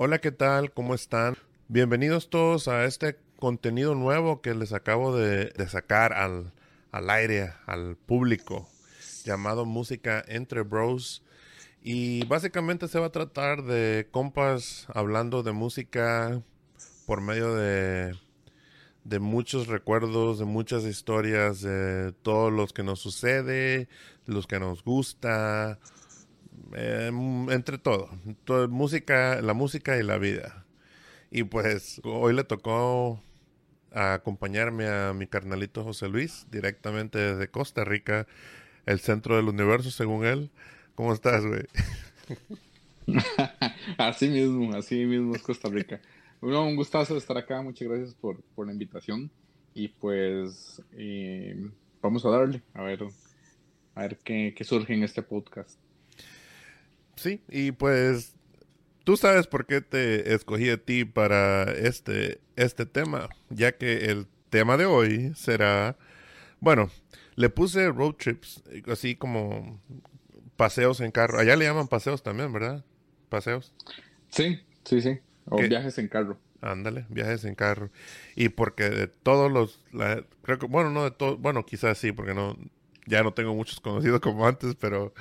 Hola, ¿qué tal? ¿Cómo están? Bienvenidos todos a este contenido nuevo que les acabo de, sacar al, al, aire, al público, llamado Música entre Bros. Y básicamente se va a tratar de compas hablando de música por medio de, de muchos recuerdos, de muchas historias, de todos los que nos sucede, los que nos gusta, eh, entre todo, música, la música y la vida. Y pues hoy le tocó acompañarme a mi carnalito José Luis, directamente desde Costa Rica, el centro del universo, según él. ¿Cómo estás, güey? así mismo, así mismo es Costa Rica. Bueno, un gustazo estar acá, muchas gracias por, por la invitación. Y pues eh, vamos a darle, a ver, a ver qué, qué surge en este podcast. Sí, y pues tú sabes por qué te escogí a ti para este, este tema, ya que el tema de hoy será, bueno, le puse road trips, así como paseos en carro. Allá le llaman paseos también, ¿verdad? Paseos. Sí, sí, sí. O viajes en carro. Ándale, viajes en carro. Y porque de todos los, creo que, bueno, no de todos, bueno, quizás sí, porque no, ya no tengo muchos conocidos como antes, pero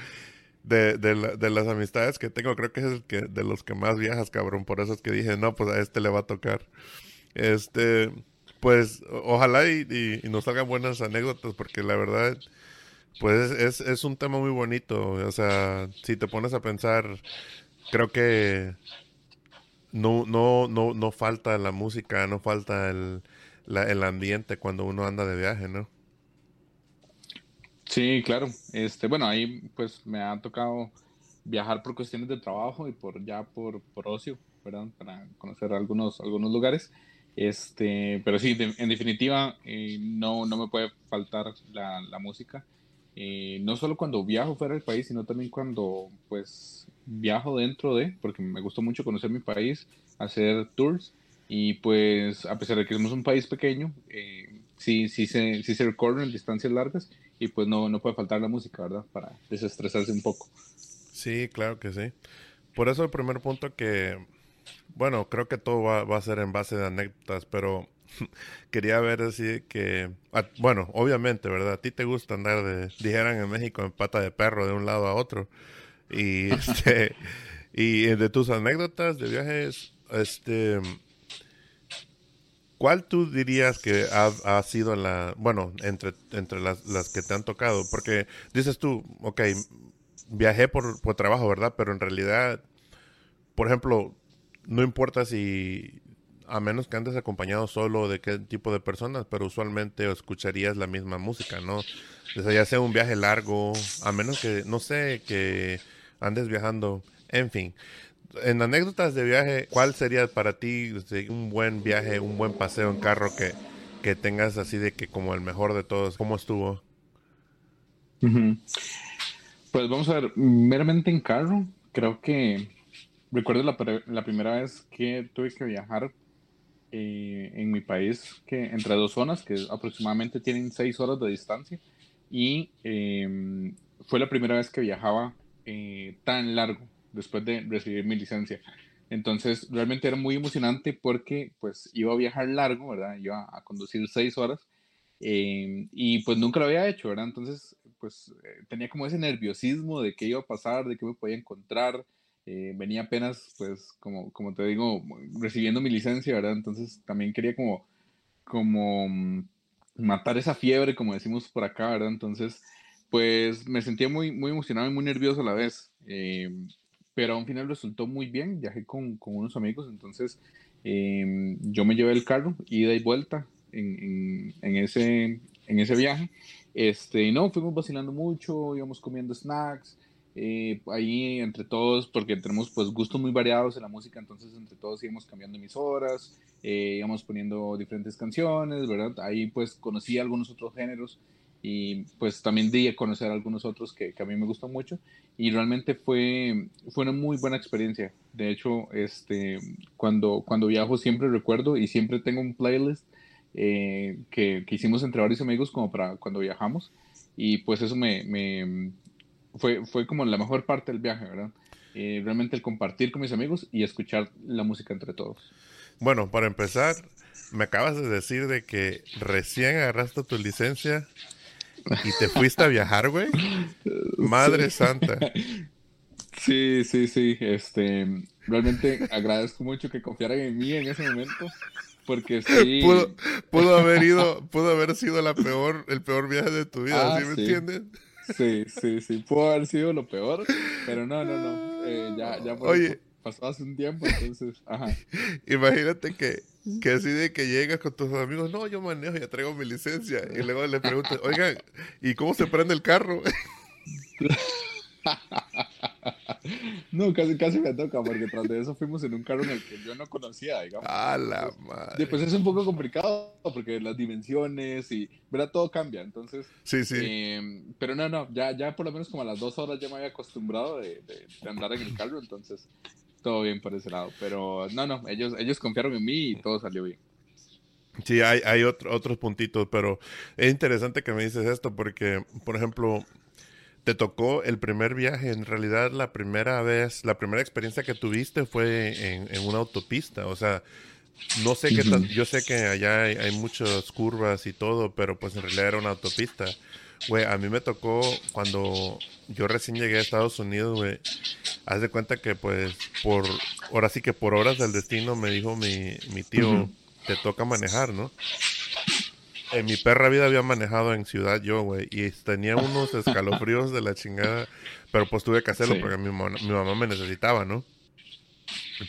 de, de, de, las amistades que tengo, creo que es el que de los que más viajas, cabrón. Por eso es que dije, no, pues a este le va a tocar. Este, pues ojalá y, nos salgan buenas anécdotas, porque la verdad, pues es, es un tema muy bonito. O sea, si te pones a pensar, creo que no, no, no, no falta la música, no falta el, la, el ambiente cuando uno anda de viaje, ¿no? Sí, claro. Este, bueno, ahí pues me ha tocado viajar por cuestiones de trabajo y por ya por, por ocio, ¿verdad? Para conocer algunos, algunos lugares. Este, pero sí, en definitiva, eh, no, no me puede faltar la, la música. Eh, no solo cuando viajo fuera del país, sino también cuando pues viajo dentro de, porque me gusta mucho conocer mi país, hacer tours. Y pues a pesar de que somos un país pequeño, eh, sí, sí, se, sí se recorren distancias largas y pues no, no puede faltar la música, ¿verdad? Para desestresarse un poco. Sí, claro que sí. Por eso el primer punto que, bueno, creo que todo va, va a ser en base de anécdotas, pero quería ver así que, ah, bueno, obviamente, ¿verdad? A ti te gusta andar de, dijeran en México, en pata de perro de un lado a otro. Y, este, y de tus anécdotas de viajes, este, ¿Cuál tú dirías que ha, sido la, bueno, entre, entre las, las, que te han tocado? Porque dices tú, ok, viajé por, por trabajo, ¿verdad? Pero en realidad, por ejemplo, no importa si, a menos que andes acompañado solo de qué tipo de personas, pero usualmente escucharías la misma música, ¿no? Sea, ya sea un viaje largo, a menos que, no sé, que andes viajando, en fin en anécdotas de viaje, ¿cuál sería para ti un buen viaje, un buen paseo en carro que, que tengas así de que como el mejor de todos? ¿Cómo estuvo? Pues vamos a ver, meramente en carro, creo que recuerdo la, la primera vez que tuve que viajar eh, en mi país, que entre dos zonas, que aproximadamente tienen seis horas de distancia, y em, fue la primera vez que viajaba eh, tan largo después de recibir mi licencia. Entonces, realmente era muy emocionante porque, pues, iba a viajar largo, ¿verdad? Iba a conducir seis horas eh, y, pues, nunca lo había hecho, ¿verdad? Entonces, pues, eh, tenía como ese nerviosismo de qué iba a pasar, de qué me podía encontrar. Eh, venía apenas, pues, como, como te digo, recibiendo mi licencia, ¿verdad? Entonces también quería como, como mm, matar esa fiebre, como decimos por acá, ¿verdad? Entonces, pues me sentía muy, muy emocionado y muy nervioso a la vez. Eh, pero a un final resultó muy bien, viajé con, con unos amigos, entonces em, yo me llevé el carro, ida y vuelta en, en, ese, en ese viaje. Este, no, fuimos vacilando mucho, íbamos comiendo snacks, eh, ahí entre todos, porque tenemos pues gustos muy variados en la música, entonces entre todos íbamos cambiando emisoras, eh, íbamos poniendo diferentes canciones, ¿verdad? Ahí pues conocí algunos otros géneros y pues también di a conocer algunos otros que, que, a mí me gustan mucho y realmente fue, fue una muy buena experiencia. De hecho, este, cuando, cuando viajo siempre recuerdo y siempre tengo un playlist eh, que, que, hicimos entre varios amigos como para cuando viajamos y pues eso me, me fue, fue como la mejor parte del viaje, ¿verdad? Eh, realmente el compartir con mis amigos y escuchar la música entre todos. Bueno, para empezar, me acabas de decir de que recién agarraste tu licencia y te fuiste a viajar, güey. Madre santa. Sí, sí, sí. Este, realmente agradezco mucho que confiaran en mí en ese momento. Porque sí. Pudo, pudo haber ido, pudo haber sido la peor, el peor viaje de tu vida, ah, ¿sí me entiendes? Sí, sí, sí, pudo haber sido lo peor, pero no, no, no. Eh, ya, ya Oye, pasó hace un tiempo, entonces, ajá. Imagínate que, que así de que llegas con tus amigos, no, yo manejo, ya traigo mi licencia, y luego le preguntas, oigan, ¿y cómo se prende el carro? No, casi, casi me toca, porque tras de eso fuimos en un carro en el que yo no conocía, digamos. A la madre. Después es un poco complicado, porque las dimensiones y, ¿verdad? Todo cambia, entonces. Sí, sí. Eh, pero no, no, ya, ya por lo menos como a las dos horas ya me había acostumbrado de, de, andar en el carro, entonces todo bien por ese lado. Pero no, no, ellos, ellos confiaron en mí y todo salió bien. Sí, hay, hay otro, otros puntitos, pero es interesante que me dices esto porque, por ejemplo, te tocó el primer viaje, en realidad la primera vez, la primera experiencia que tuviste fue en, una autopista, o sea, no sé qué tal, yo sé que allá hay, muchas curvas y todo, pero pues en realidad era una autopista. Güey, a mí me tocó cuando yo recién llegué a Estados Unidos, güey, haz de cuenta que pues por, ahora sí que por horas del destino me dijo mi, mi tío, te toca manejar, ¿no? En mi perra vida había manejado en ciudad yo, güey, y tenía unos escalofríos de la chingada, pero pues tuve que hacerlo porque mi, mi, mamá me necesitaba, ¿no?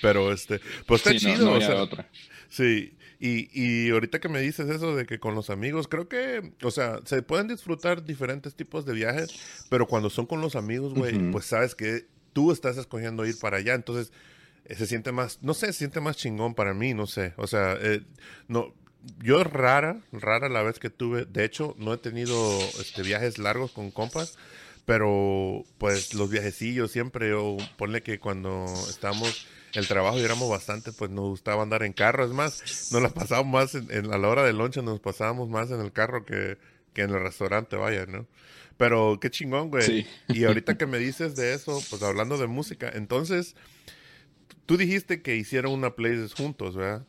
Pero este, pues está chido, o sea, otra. Sí, y, y ahorita que me dices eso de que con los amigos, creo que, o sea, se pueden disfrutar diferentes tipos de viajes, pero cuando son con los amigos, güey, pues sabes que tú estás escogiendo ir para allá, entonces eh, se siente más, no sé, se siente más chingón para mí, no sé, o sea, eh, no, yo rara, rara la vez que tuve, de hecho, no he tenido este, viajes largos con compas, pero pues los viajecillos siempre, o ponle que cuando estamos el trabajo y éramos bastante, pues nos gustaba andar en carro, es más, nos la pasábamos más en, a la hora de lonche, nos pasábamos más en el carro que, que en el restaurante, vaya, ¿no? Pero qué chingón, güey. Y ahorita que me dices de eso, pues hablando de música, entonces, tú dijiste que hicieron una playlist juntos, ¿verdad?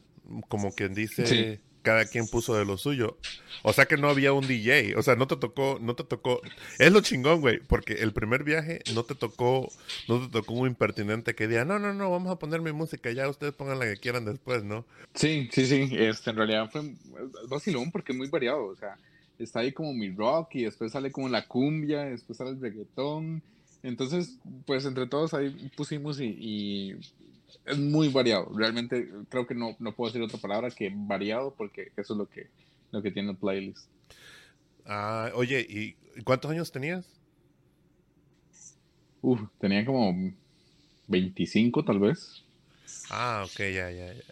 Como quien dice, cada quien puso de lo suyo. O sea que no había un DJ, o sea, no te tocó, no te tocó. Es lo chingón, güey, porque el primer viaje no te tocó, no te tocó un impertinente que diga, no, no, no, vamos a poner mi música, ya ustedes pongan la que quieran después, ¿no? Sí, sí, sí, este, en realidad fue vacilón porque es muy variado, o sea, está ahí como mi rock y después sale como la cumbia, después sale el reggaetón. Entonces, pues entre todos ahí pusimos y es muy variado. Realmente creo que no, no puedo decir otra palabra que variado porque eso es lo que, lo que tiene el playlist. Ah, oye, ¿y cuántos años tenías? Uf, tenía como 25 tal vez. Ah, ok, ya, ya, ya.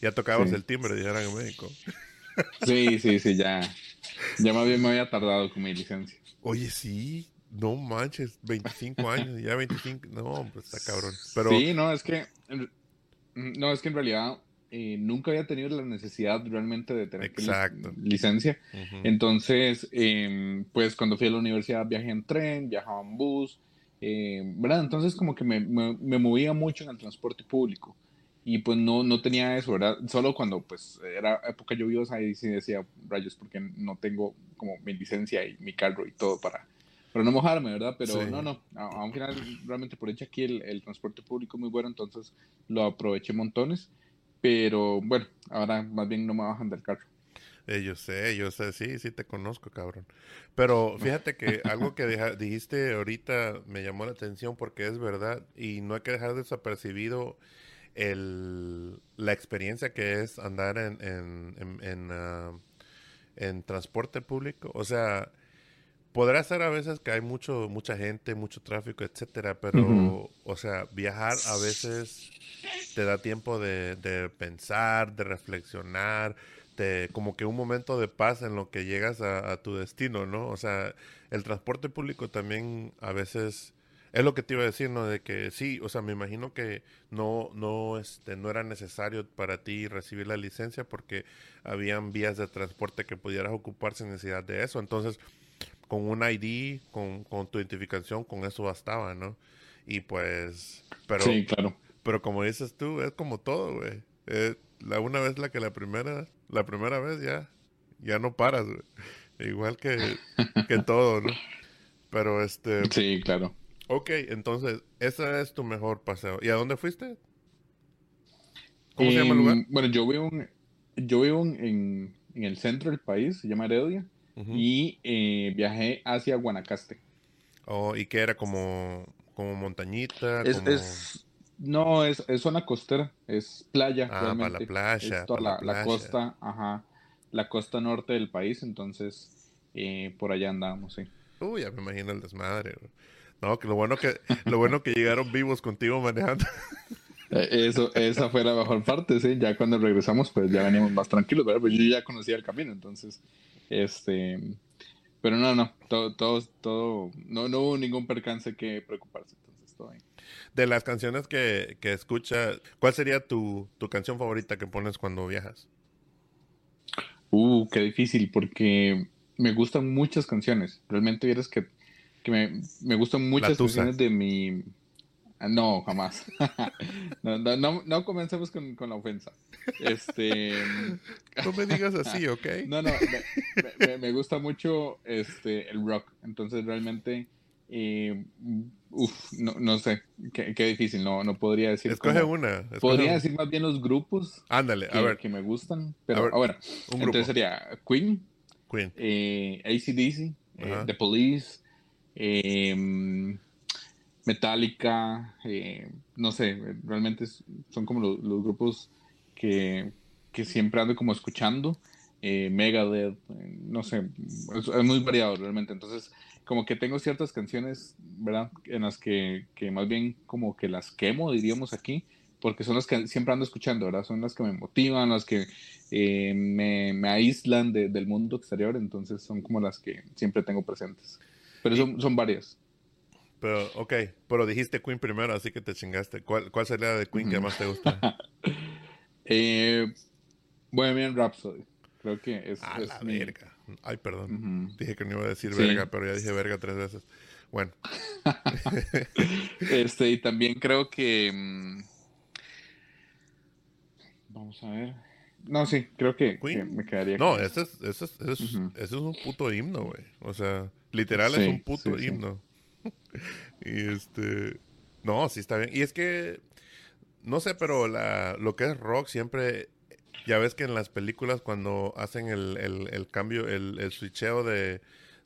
Ya tocabas el timbre, dijeron en México. Sí, sí, sí, ya. Ya más bien me había tardado con mi licencia. Oye, sí, no manches, 25 años, ya 25, no, pues está cabrón. Pero... Sí, no, es que, no, es que en realidad eh, nunca había tenido la necesidad realmente de tener licencia. Entonces, em, pues cuando fui a la universidad viajé en tren, viajaba en bus, em, ¿verdad? Entonces como que me, me, movía mucho en el transporte público y pues no, no tenía eso, ¿verdad? Solo cuando pues era época lluviosa y sí decía, rayos, porque no tengo como mi licencia y mi carro y todo para para no mojarme, ¿verdad? Pero no, no, a, un final realmente por hecho aquí el, el, transporte público es muy bueno, entonces lo aproveché montones, pero bueno, ahora más bien no me bajan del carro. Eh, yo sé, yo sé, sí, sí te conozco, cabrón. Pero fíjate que algo que dijiste ahorita me llamó la atención porque es verdad y no hay que dejar desapercibido el, la experiencia que es andar en, en, en, ah, en transporte público. O sea, podrá ser a veces que hay mucho, mucha gente, mucho tráfico, etcétera, pero, o sea, viajar a veces te da tiempo de, de pensar, de reflexionar, de como que un momento de paz en lo que llegas a, tu destino, ¿no? O sea, el transporte público también a veces es lo que te iba a decir, ¿no? De que sí, o sea, me imagino que no, no, este, no era necesario para ti recibir la licencia porque habían vías de transporte que pudieras ocupar sin necesidad de eso. Entonces, con un ID, con, con tu identificación, con eso bastaba, ¿no? Y pues, pero, sí, claro. pero como dices tú, es como todo, güey. la una vez la que la primera, la primera vez ya, ya no paras, güey. Igual que, que todo, ¿no? Pero este. Sí, claro. Ok, entonces, ese es tu mejor paseo. ¿Y a dónde fuiste? ¿Cómo se llama el lugar? Bueno, yo vivo, en, yo vivo en, en el centro del país, se llama Heredia y eh, viajé hacia Guanacaste. Oh, ¿y qué era? ¿Como, como montañita? Es, no, es, es, zona costera, es playa. Ah, para la playa. la, costa, ajá, la costa norte del país, entonces eh, por allá andamos, sí. Uy, ya me imagino el desmadre. No, que lo bueno que, lo bueno que llegaron vivos contigo manejando. Eh, eso, esa fue la mejor parte, sí. Ya cuando regresamos, pues ya veníamos más tranquilos, ¿verdad? Pues yo ya conocía el camino, entonces este, pero no, no, todo, todo, todo, no, no hubo ningún percance que preocuparse, entonces todo bien. De las canciones que, que escuchas, ¿cuál sería tu, tu canción favorita que pones cuando viajas? Uh, qué difícil, porque me gustan muchas canciones. Realmente vieras que, que me, me, gustan muchas canciones de mi, no, jamás. no, no, no, comencemos con, con, la ofensa. Este. No me digas así, ¿ok? no, no, me, me, gusta mucho este, el rock. Entonces, realmente. Eh, uf, no, no sé, qué, qué, difícil, no, no podría decir. Escoge una. podría decir más bien los grupos. Ándale, a ver. Que me gustan. Pero, a ver, entonces sería Queen. Queen. Eh, ACDC, eh, The Police. Eh, Metallica, eh, no sé, realmente son como los, grupos que, siempre ando como escuchando. Eh, Megadeth, eh, no sé, es, muy variado realmente. Entonces, como que tengo ciertas canciones, ¿verdad? En las que, más bien como que las quemo, diríamos aquí, porque son las que siempre ando escuchando, ¿verdad? Son las que me motivan, las que me, aíslan del mundo exterior, entonces son como las que siempre tengo presentes. Pero son, son varias. Pero, ok, pero dijiste Queen primero, así que te chingaste. ¿Cuál, cuál sería la de Queen que más te gusta? eh, Bohemian Rhapsody. Creo que es. Ah, la verga. Ay, perdón. Dije que no iba a decir verga, pero ya dije verga tres veces. Bueno. este, y también creo que. Mm, vamos a ver. No, sí, creo que, me quedaría. No, ese es, ese es, ese es, un puto himno, güey. O sea, literal es un puto himno. y este. No, sí está bien. Y es que. No sé, pero la, lo que es rock siempre. Ya ves que en las películas, cuando hacen el, el, cambio, el, el switcheo de,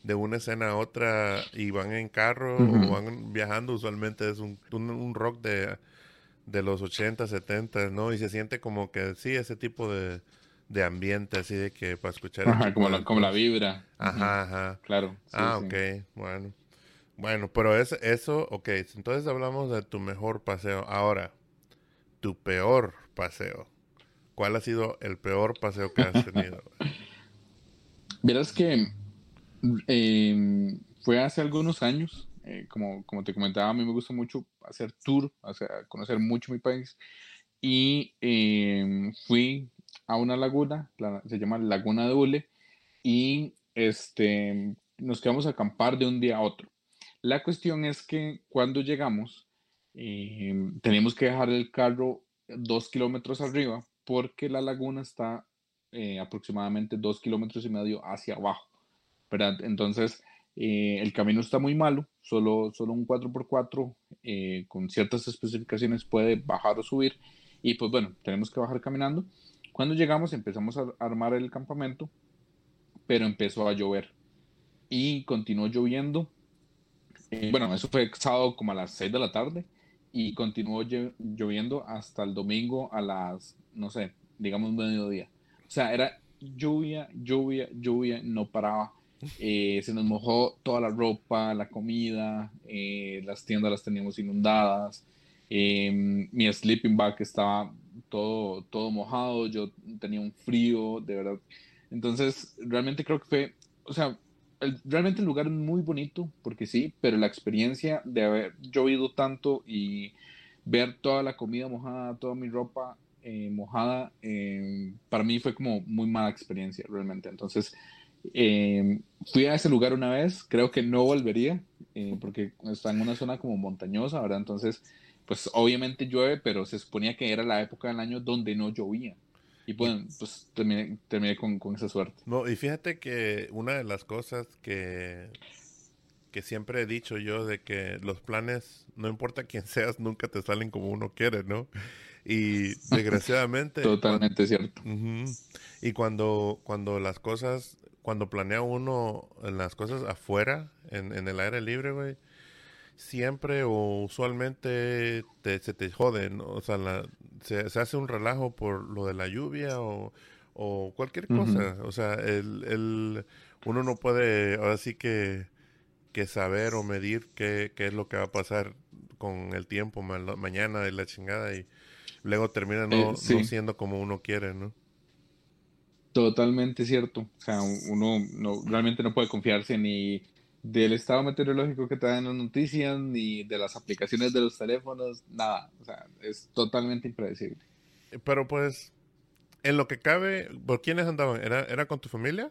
de una escena a otra y van en carro o van viajando, usualmente es un, un, rock de, de los 80, 70, ¿no? Y se siente como que sí, ese tipo de, de ambiente, así de que para escuchar. Ajá, como la, como la vibra. Ajá, ajá. Claro. ah, ok, bueno. Bueno, pero es, eso, ok, entonces hablamos de tu mejor paseo. Ahora, tu peor paseo. ¿Cuál ha sido el peor paseo que has tenido? Verás que em, fue hace algunos años, eh, como, como te comentaba, a mí me gusta mucho hacer tour, o conocer mucho mi país. Y em, fui a una laguna, se llama Laguna de Ule, y este, nos quedamos a acampar de un día a otro. La cuestión es que cuando llegamos, eh, teníamos que dejar el carro dos kilómetros arriba porque la laguna está eh, aproximadamente dos kilómetros y medio hacia abajo. ¿verdad? Entonces, Eh, el camino está muy malo, solo, solo un 4x4 eh, con ciertas especificaciones puede bajar o subir. Y pues bueno, tenemos que bajar caminando. Cuando llegamos empezamos a armar el campamento, pero empezó a llover. Y continuó lloviendo. Eh, bueno, eso fue sábado como a las 6 de la tarde y continuó lloviendo hasta el domingo a las, no sé, digamos mediodía. O sea, era lluvia, lluvia, lluvia, no paraba. Eh, se nos mojó toda la ropa, la comida, eh, las tiendas las teníamos inundadas, em, mi sleeping bag estaba todo, todo mojado, yo tenía un frío, de verdad. Entonces, realmente creo que fue, o sea, realmente el lugar es muy bonito, porque sí, pero la experiencia de haber llovido tanto y ver toda la comida mojada, toda mi ropa eh, mojada, para mí fue como muy mala experiencia realmente. Entonces, eh, fui a ese lugar una vez, creo que no volvería, eh, porque está en una zona como montañosa, ¿verdad? Entonces, pues obviamente llueve, pero se suponía que era la época del año donde no llovía. Y pues, pues terminé, con, con, esa suerte. No, y fíjate que una de las cosas que, que siempre he dicho yo de que los planes, no importa quién seas, nunca te salen como uno quiere, ¿no? Y desgraciadamente... Totalmente cierto. Y cuando, cuando las cosas cuando planea uno las cosas afuera, en, en el aire libre, güey, siempre o usualmente te, se te joden, o sea, se, hace un relajo por lo de la lluvia o, o cualquier cosa. O sea, el, el, uno no puede, ahora sí que, que saber o medir qué, qué es lo que va a pasar con el tiempo mañana de la chingada y luego termina no, eh, no siendo como uno quiere, ¿no? Totalmente cierto. O sea, uno no, realmente no puede confiarse ni del estado meteorológico que te dan las noticias, ni de las aplicaciones de los teléfonos, nada. O sea, es totalmente impredecible. Pero pues, en lo que cabe, ¿por quiénes andaban? ¿Era, era con tu familia?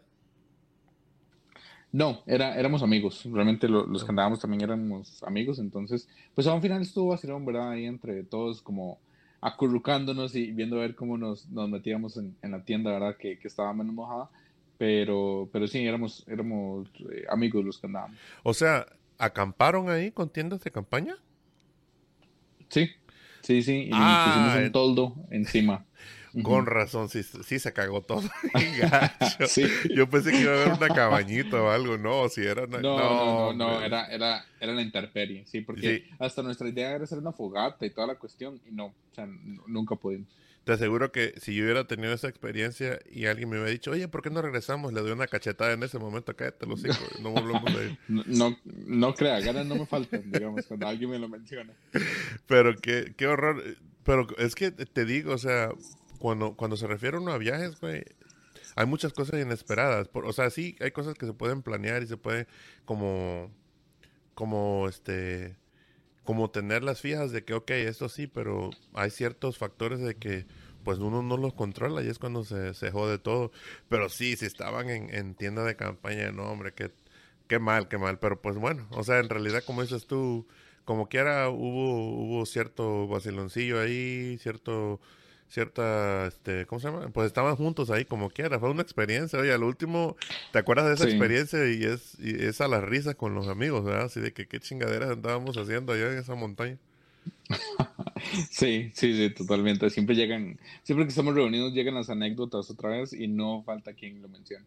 No, era, éramos amigos. Realmente los que andábamos también éramos amigos. Entonces, pues a un final estuvo así, ¿verdad? Ahí entre todos como acurrucándonos y viendo a ver cómo nos, nos metíamos en, en, la tienda, ¿verdad? Que, que, estaba menos mojada. Pero, pero sí, éramos, éramos eh, amigos los que andábamos. O sea, ¿acamparon ahí con tiendas de campaña? Sí, sí, sí. Y ah, pusimos un toldo encima. Con razón, sí, sí se cagó todo. Yo pensé que iba a haber una cabañita o algo, no, si era no, no, no, era, era, era la intemperie, sí, porque hasta nuestra idea era hacer una fogata y toda la cuestión, y no, o sea, nunca pudimos. Te aseguro que si yo hubiera tenido esa experiencia y alguien me hubiera dicho, oye, ¿por qué no regresamos? Le doy una cachetada en ese momento, cállate los hijos, no volvemos a ir. No, no, crea, ganas no me faltan, digamos, cuando alguien me lo menciona. Pero qué, qué horror. Pero es que te digo, o sea, cuando, cuando se refiere uno a viajes, güey, hay muchas cosas inesperadas. o sea, sí, hay cosas que se pueden planear y se puede como, como, este, como tener las fijas de que, ok, esto sí, pero hay ciertos factores de que, pues uno no los controla y es cuando se, se jode todo. Pero sí, si estaban en, en tienda de campaña, no, hombre, qué, qué mal, qué mal. Pero pues bueno, o sea, en realidad, como dices tú, como quiera, hubo, hubo cierto vaciloncillo ahí, cierto cierta, este, ¿cómo se llama? Pues estaban juntos ahí como quiera, fue una experiencia, oye, al último, ¿te acuerdas de esa experiencia? Y es, y es a la risa con los amigos, ¿verdad? Así de que qué chingaderas andábamos haciendo allá en esa montaña. sí, sí, sí, totalmente. Siempre llegan, siempre que estamos reunidos llegan las anécdotas otra vez y no falta quien lo mencione.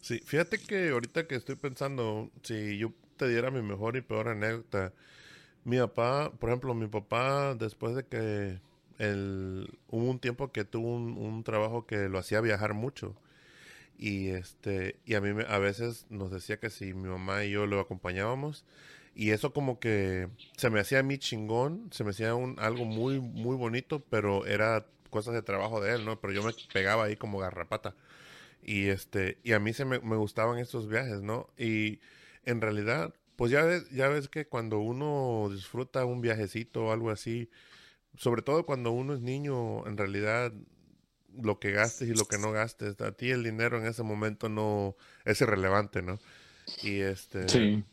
Sí, fíjate que ahorita que estoy pensando, si yo te diera mi mejor y peor anécdota, mi papá, por ejemplo, mi papá, después de que hubo un tiempo que tuvo un, trabajo que lo hacía viajar mucho. Y este, y a mí a veces nos decía que si mi mamá y yo lo acompañábamos, y eso como que se me hacía a mí chingón, se me hacía un, algo muy, muy bonito, pero era cosas de trabajo de él, ¿no? Pero yo me pegaba ahí como garrapata. Y este, y a mí se me, me gustaban estos viajes, ¿no? Y en realidad, pues ya ves, ya ves que cuando uno disfruta un viajecito o algo así, sobre todo cuando uno es niño, en realidad lo que gastes y lo que no gastes, a ti el dinero en ese momento no es irrelevante, ¿no? Y este sí.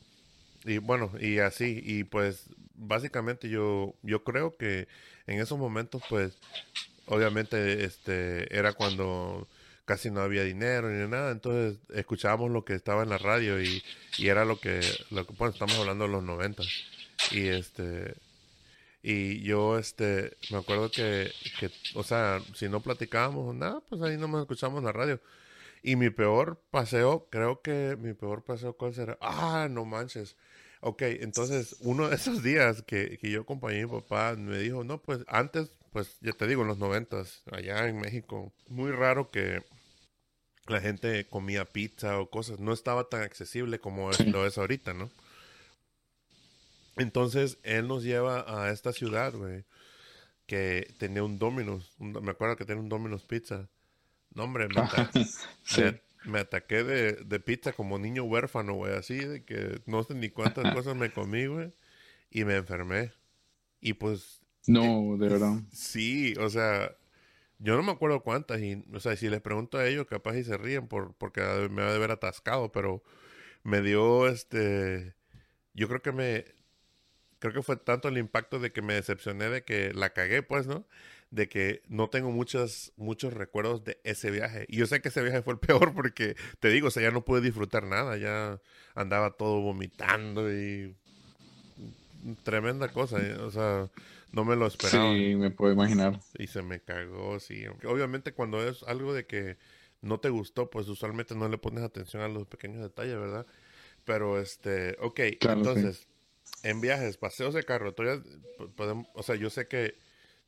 y bueno, y así y pues básicamente yo yo creo que en esos momentos pues obviamente este era cuando casi no había dinero ni nada, entonces escuchábamos lo que estaba en la radio y, y era lo que, lo que, bueno, estamos hablando de los 90 y este, y yo, este, me acuerdo que, que, o sea, si no platicábamos nada, pues ahí nomás escuchamos la radio. Y mi peor paseo, creo que mi peor paseo, ¿cuál será? Ah, no manches. Ok, entonces uno de esos días que, que yo acompañé a mi papá me dijo, no, pues antes, pues ya te digo, en los noventas, allá en México, muy raro que la gente comía pizza o cosas, no estaba tan accesible como lo es ahorita, ¿no? Entonces él nos lleva a esta ciudad, güey, que tenía un Domino's, me acuerdo que tenía un Domino's Pizza. No, hombre, me, ataqué de, de, pizza como niño huérfano, güey, así, de que no sé ni cuántas cosas me comí, güey, y me enfermé. Y pues... No, de verdad. Sí, o sea, yo no me acuerdo cuántas, y, o sea, si les pregunto a ellos, capaz y se ríen por, porque me va a haber atascado, pero me dio, este, yo creo que me, creo que fue tanto el impacto de que me decepcioné de que la cagué, pues, ¿no? De que no tengo muchos, muchos recuerdos de ese viaje. Y yo sé que ese viaje fue el peor porque, te digo, o sea, ya no pude disfrutar nada, ya andaba todo vomitando y tremenda cosa, ¿eh? o sea, no me lo esperaba. Sí, me puedo imaginar. Y se me cagó, sí. Obviamente cuando es algo de que no te gustó, pues usualmente no le pones atención a los pequeños detalles, ¿verdad? Pero este, ok, entonces, en viajes, paseos de carro, podemos, o sea, yo sé que,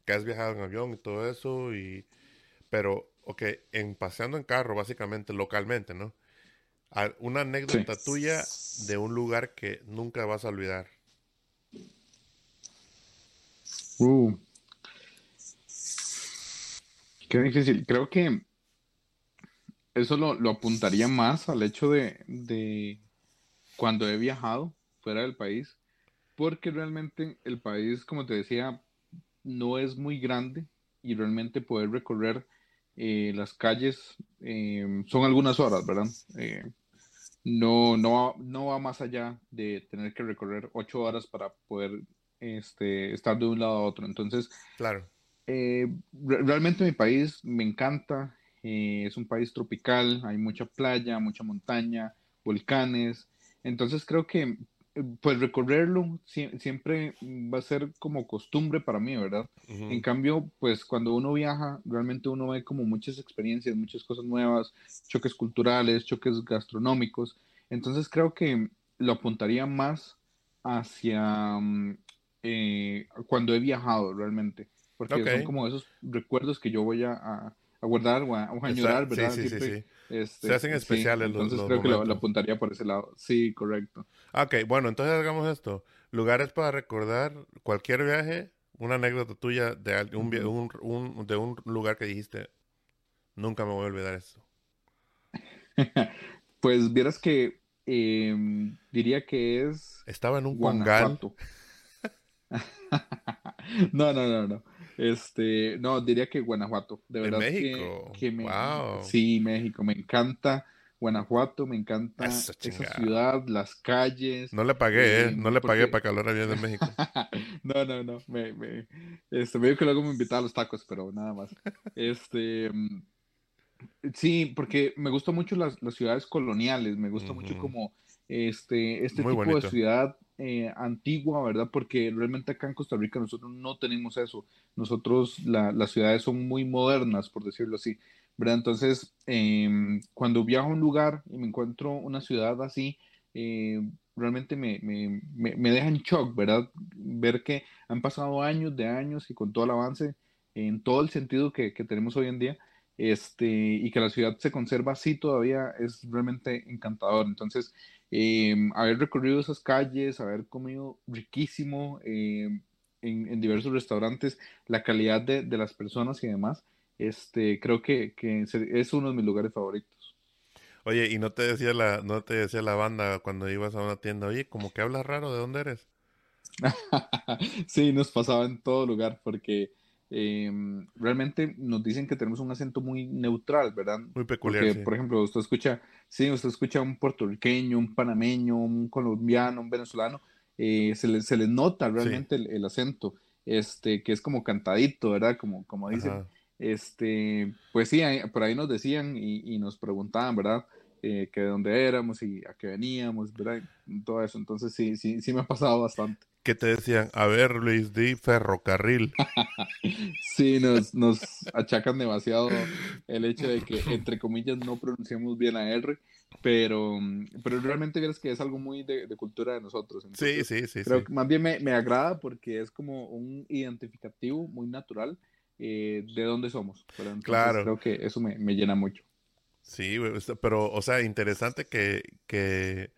que, has viajado en avión y todo eso, y, pero, ok, en paseando en carro, básicamente, localmente, ¿no? Una anécdota tuya de un lugar que nunca vas a olvidar. Uh. Qué difícil. Creo que eso lo, lo apuntaría más al hecho de, de, cuando he viajado fuera del país, porque realmente el país, como te decía, no es muy grande y realmente poder recorrer eh, las calles eh, son algunas horas, ¿verdad? Eh, no, no, no va más allá de tener que recorrer ocho horas para poder este, estar de un lado a otro. Entonces, claro. realmente mi país me encanta. es un país tropical, hay mucha playa, mucha montaña, volcanes. Entonces creo que pues recorrerlo siempre va a ser como costumbre para mí, ¿verdad? En cambio, pues cuando uno viaja, realmente uno ve como muchas experiencias, muchas cosas nuevas, choques culturales, choques gastronómicos. Entonces creo que lo apuntaría más hacia mm, eh, cuando he viajado realmente, porque son como esos recuerdos que yo voy a, a guardar o a, añorar, ¿verdad? Sí, sí, sí, este, Se hacen especiales los Entonces creo que lo, apuntaría por ese lado. Sí, correcto. Ok, bueno, entonces hagamos esto. Lugares para recordar cualquier viaje, una anécdota tuya de un, un, de un lugar que dijiste, nunca me voy a olvidar eso. pues vieras que em, diría que es... Estaba en un Guanajuato. no, no, no, no. Este, no, diría que Guanajuato, de verdad. México? Que, me, Sí, México, me encanta. Guanajuato, me encanta esa ciudad, las calles. No le pagué, ¿eh? No le pagué para que hablara bien de México. no, no, no. Me, me, este, me que luego me invitaba a los tacos, pero nada más. Este, mm, sí, porque me gustan mucho las, las ciudades coloniales, me gusta mucho como este, este tipo de ciudad eh, antigua, ¿verdad? Porque realmente acá en Costa Rica nosotros no tenemos eso. Nosotros, las ciudades son muy modernas, por decirlo así, ¿verdad? Entonces, em, cuando viajo a un lugar y me encuentro una ciudad así, eh, realmente me, me, me, deja en shock, ¿verdad? Ver que han pasado años de años y con todo el avance, en todo el sentido que, que tenemos hoy en día, este, y que la ciudad se conserva así todavía es realmente encantador. Entonces, Em, haber recorrido esas calles, haber comido riquísimo em, en, diversos restaurantes, la calidad de, las personas y demás, este, creo que, es uno de mis lugares favoritos. Oye, ¿y no te decía la, no te decía la banda cuando ibas a una tienda, oye, como que hablas raro, ¿de dónde eres? sí, nos pasaba en todo lugar porque Em, realmente nos dicen que tenemos un acento muy neutral, ¿verdad? Muy peculiar. Por ejemplo, usted escucha, sí, usted escucha un puertorriqueño, un panameño, un colombiano, un venezolano, eh, se, le, se les nota realmente el, acento, este, que es como cantadito, ¿verdad? Como, como dicen. este, pues sí, por ahí nos decían y, nos preguntaban, ¿verdad? Eh, que de dónde éramos y a qué veníamos, ¿verdad? Todo eso. Entonces sí, sí, sí me ha pasado bastante. ¿Qué te decían? A ver, Luis, di ferrocarril. sí, nos, nos achacan demasiado el hecho de que, entre comillas, no pronunciamos bien la R, pero, pero realmente crees que es algo muy de, cultura de nosotros. sí, sí, sí. Que más bien me, me, agrada porque es como un identificativo muy natural eh, de dónde somos. Pero claro. Creo que eso me, me llena mucho. Sí, pero, o sea, interesante que, que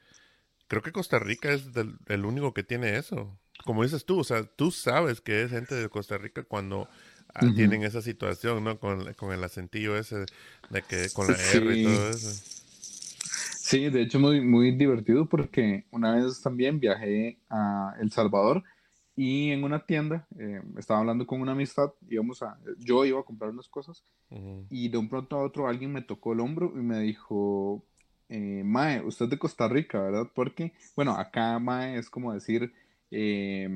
creo que Costa Rica es el único que tiene eso. Como dices tú, o sea, tú sabes que es gente de Costa Rica cuando ah, tienen esa situación, ¿no? Con, con, el acentillo ese de que con la R y todo eso. Sí, de hecho muy, muy divertido porque una vez también viajé a El Salvador y en una tienda eh, estaba hablando con una amistad, íbamos a, yo iba a comprar unas cosas y de un pronto a otro alguien me tocó el hombro y me dijo, eh, Mae, usted es de Costa Rica, ¿verdad? Porque, bueno, acá Mae es como decir eh,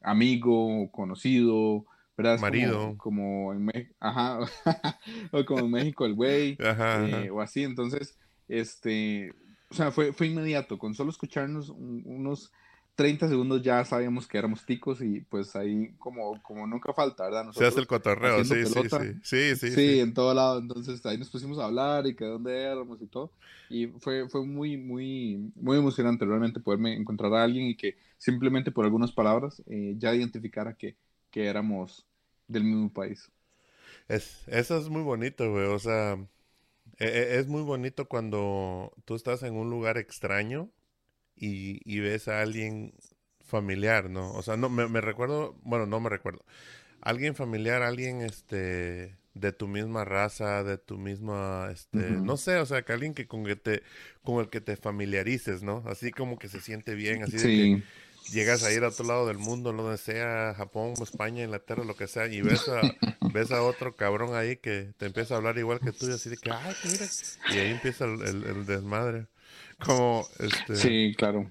amigo, conocido, ¿verdad? Marido. Como, en México, ajá, o como en México el güey, eh, o así, entonces, este, o sea, fue, fue inmediato, con solo escucharnos unos 30 segundos ya sabíamos que éramos ticos y pues ahí como, como nunca falta, ¿verdad? Se hace el cotorreo, sí, sí, sí, sí, sí, en todo lado, entonces ahí nos pusimos a hablar y que dónde éramos y todo, y fue, fue muy, muy, muy emocionante realmente poderme encontrar a alguien y que simplemente por algunas palabras eh, ya identificara que, que éramos del mismo país. Es, eso es muy bonito, güey, o sea, e, e, es muy bonito cuando tú estás en un lugar extraño y, ves a alguien familiar, ¿no? O sea, no, me, recuerdo, bueno, no me recuerdo. Alguien familiar, alguien, este, de tu misma raza, de tu misma, este, no sé, o sea, que alguien que con, que te, con el que te familiarices, ¿no? Así como que se siente bien, así de que llegas a ir a otro lado del mundo, donde sea, Japón, España, Inglaterra, lo que sea, y ves a, ves a otro cabrón ahí que te empieza a hablar igual que tú y así de que, ay, mira, y ahí empieza el desmadre. Como, este... Sí, claro.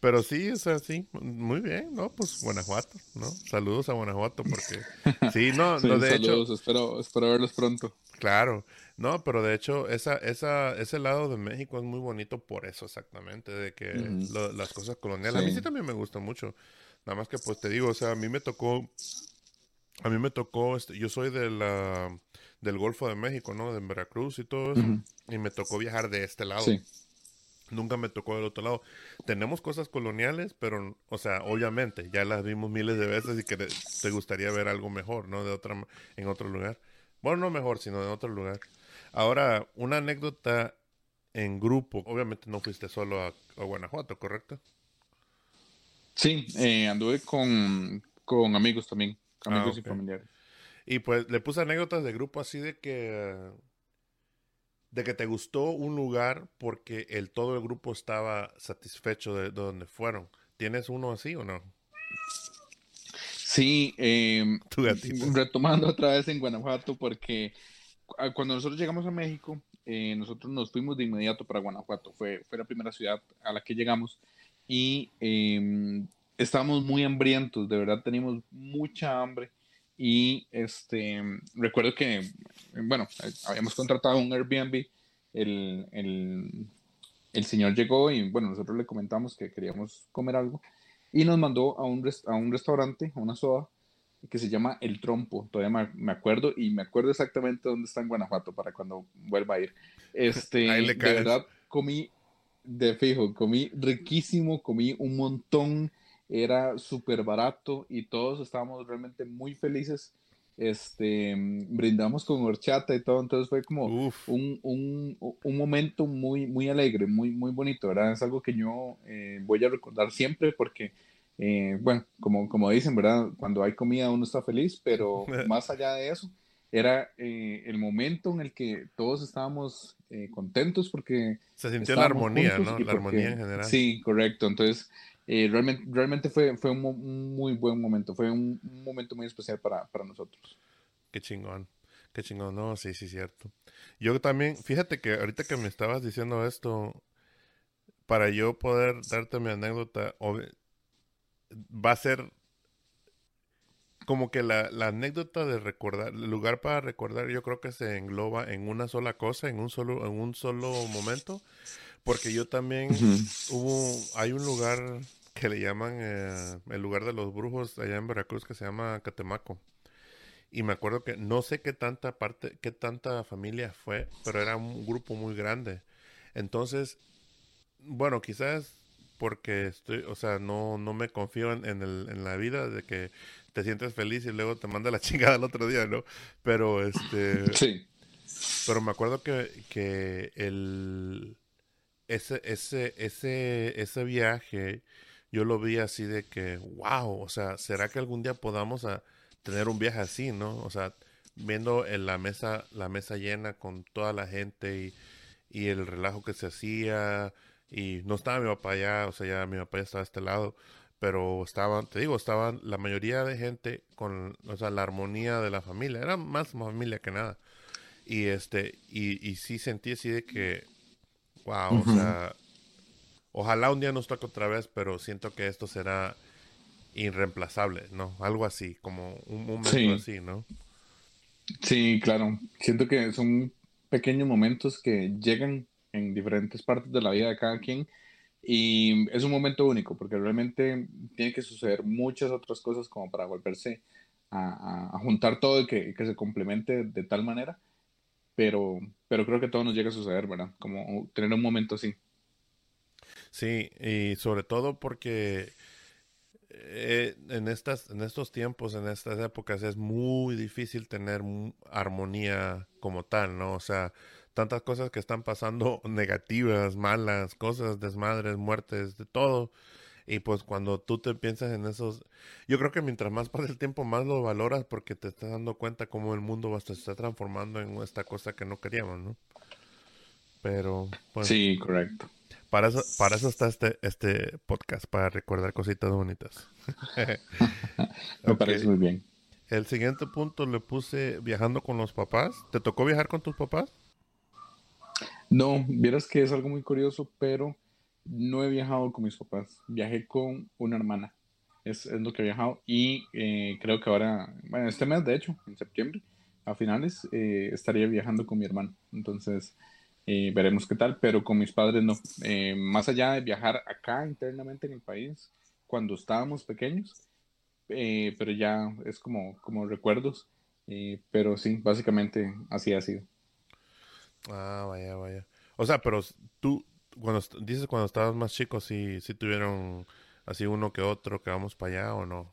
Pero sí, o sea, sí, muy bien, ¿no? Pues Guanajuato, ¿no? Saludos a Guanajuato porque... Sí, no, no de saludos, hecho... espero, espero verlos pronto. Claro, no, pero de hecho esa, esa, ese lado de México es muy bonito por eso exactamente, de que las cosas coloniales, a mí sí también me gusta mucho, nada más que pues te digo, o sea, a mí me tocó, a mí me tocó, este, yo soy de la, del Golfo de México, ¿no? De Veracruz y todo eso, y me tocó viajar de este lado. Sí. Nunca me tocó del otro lado. Tenemos cosas coloniales, pero, o sea, obviamente, ya las vimos miles de veces y que te, gustaría ver algo mejor, ¿no? De otra, en otro lugar. Bueno, no mejor, sino en otro lugar. Ahora, una anécdota en grupo. Obviamente no fuiste solo a, Guanajuato, ¿correcto? Sí, eh, anduve con, amigos también, amigos ah, y familiares. Y pues le puse anécdotas de grupo así de que de que te gustó un lugar porque el todo el grupo estaba satisfecho de, donde fueron. ¿Tienes uno así o no? Sí, em, retomando otra vez en Guanajuato, porque cuando nosotros llegamos a México, eh, nosotros nos fuimos de inmediato para Guanajuato. Fue, fue la primera ciudad a la que llegamos y eh, estábamos muy hambrientos, de verdad teníamos mucha hambre y este, recuerdo que, bueno, habíamos contratado un Airbnb, el, el, el, señor llegó y, bueno, nosotros le comentamos que queríamos comer algo y nos mandó a un, a un restaurante, a una soda, que se llama El Trompo. Todavía me, acuerdo y me acuerdo exactamente dónde está en Guanajuato para cuando vuelva a ir. Este, de verdad, comí de fijo, comí riquísimo, comí un montón era súper barato y todos estábamos realmente muy felices. Este, brindamos con horchata y todo, entonces fue como un, un, un, momento muy, muy alegre, muy, muy bonito, ¿verdad? Es algo que yo eh, voy a recordar siempre porque, eh, bueno, como, como dicen, ¿verdad? Cuando hay comida uno está feliz, pero más allá de eso, era eh, el momento en el que todos estábamos contentos porque... Se sintió la armonía, ¿no? La armonía en general. Sí, correcto. Entonces, eh, realmente, realmente fue, fue un muy buen momento, fue un, momento muy especial para, para, nosotros. Qué chingón, qué chingón, no, sí, sí, cierto. Yo también, fíjate que ahorita que me estabas diciendo esto, para yo poder darte mi anécdota, va a ser como que la, la, anécdota de recordar, el lugar para recordar, yo creo que se engloba en una sola cosa, en un solo, en un solo momento. Porque yo también hubo, hay un lugar que le llaman eh, el lugar de los brujos allá en Veracruz que se llama Catemaco. Y me acuerdo que no sé qué tanta parte, qué tanta familia fue, pero era un grupo muy grande. Entonces, bueno, quizás porque estoy, o sea, no, no me confío en, el, en la vida de que te sientes feliz y luego te manda la chingada el otro día, ¿no? Pero este. Sí. Pero me acuerdo que, que el ese, ese, ese, ese viaje, yo lo vi así de que, wow, o sea, ¿será que algún día podamos a tener un viaje así, no? O sea, viendo en la mesa, la mesa llena con toda la gente y, y el relajo que se hacía, y no estaba mi papá allá, o sea, ya mi papá ya estaba a este lado, pero estaban, te digo, estaban la mayoría de gente con, o sea, la armonía de la familia, era más familia que nada. Y este, y, y sí sentí así de que, Wow, o sea, ojalá un día nos toque otra vez, pero siento que esto será irreemplazable, ¿no? Algo así, como un momento así, ¿no? Sí, claro. Siento que son pequeños momentos que llegan en diferentes partes de la vida de cada quien y es un momento único porque realmente tiene que suceder muchas otras cosas como para volverse a, juntar todo y que, que se complemente de tal manera pero, pero creo que todo nos llega a suceder, ¿verdad? Como tener un momento así. Sí, y sobre todo porque eh, en, estas, en estos tiempos, en estas épocas, es muy difícil tener armonía como tal, ¿no? O sea, tantas cosas que están pasando negativas, malas, cosas, desmadres, muertes, de todo. Y pues cuando tú te piensas en esos, yo creo que mientras más pasa el tiempo, más lo valoras porque te estás dando cuenta cómo el mundo se está transformando en esta cosa que no queríamos, ¿no? Pero, pues... Sí, correcto. Para eso, para eso está este, este podcast, para recordar cositas bonitas. Me parece muy bien. El siguiente punto le puse viajando con los papás. ¿Te tocó viajar con tus papás? No, vieras que es algo muy curioso, pero no he viajado con mis papás, viajé con una hermana, es, lo que he viajado y eh, creo que ahora, bueno, este mes de hecho, en septiembre, a finales, eh, estaría viajando con mi hermano, entonces eh, veremos qué tal, pero con mis padres no, más allá de viajar acá internamente en el país, cuando estábamos pequeños, pero ya es como, como recuerdos, pero sí, básicamente así ha sido. Ah, vaya, vaya. O sea, pero tú, cuando dices cuando estabas más chico, si ¿sí, tuvieron así uno que otro que vamos para allá o no?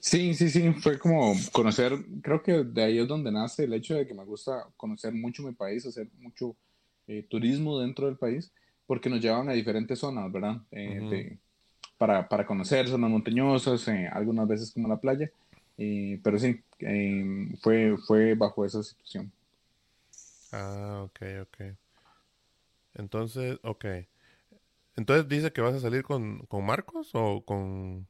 Sí, sí, sí, fue como conocer, creo que de ahí es donde nace el hecho de que me gusta conocer mucho mi país, hacer mucho eh, turismo dentro del país, porque nos llevan a diferentes zonas, ¿verdad? Eh, para, para, conocer zonas montañosas, eh, algunas veces como la playa, pero sí, fue, fue bajo esa situación. Ah, ok, ok. Entonces, ok. Entonces dice que vas a salir con, Marcos o con...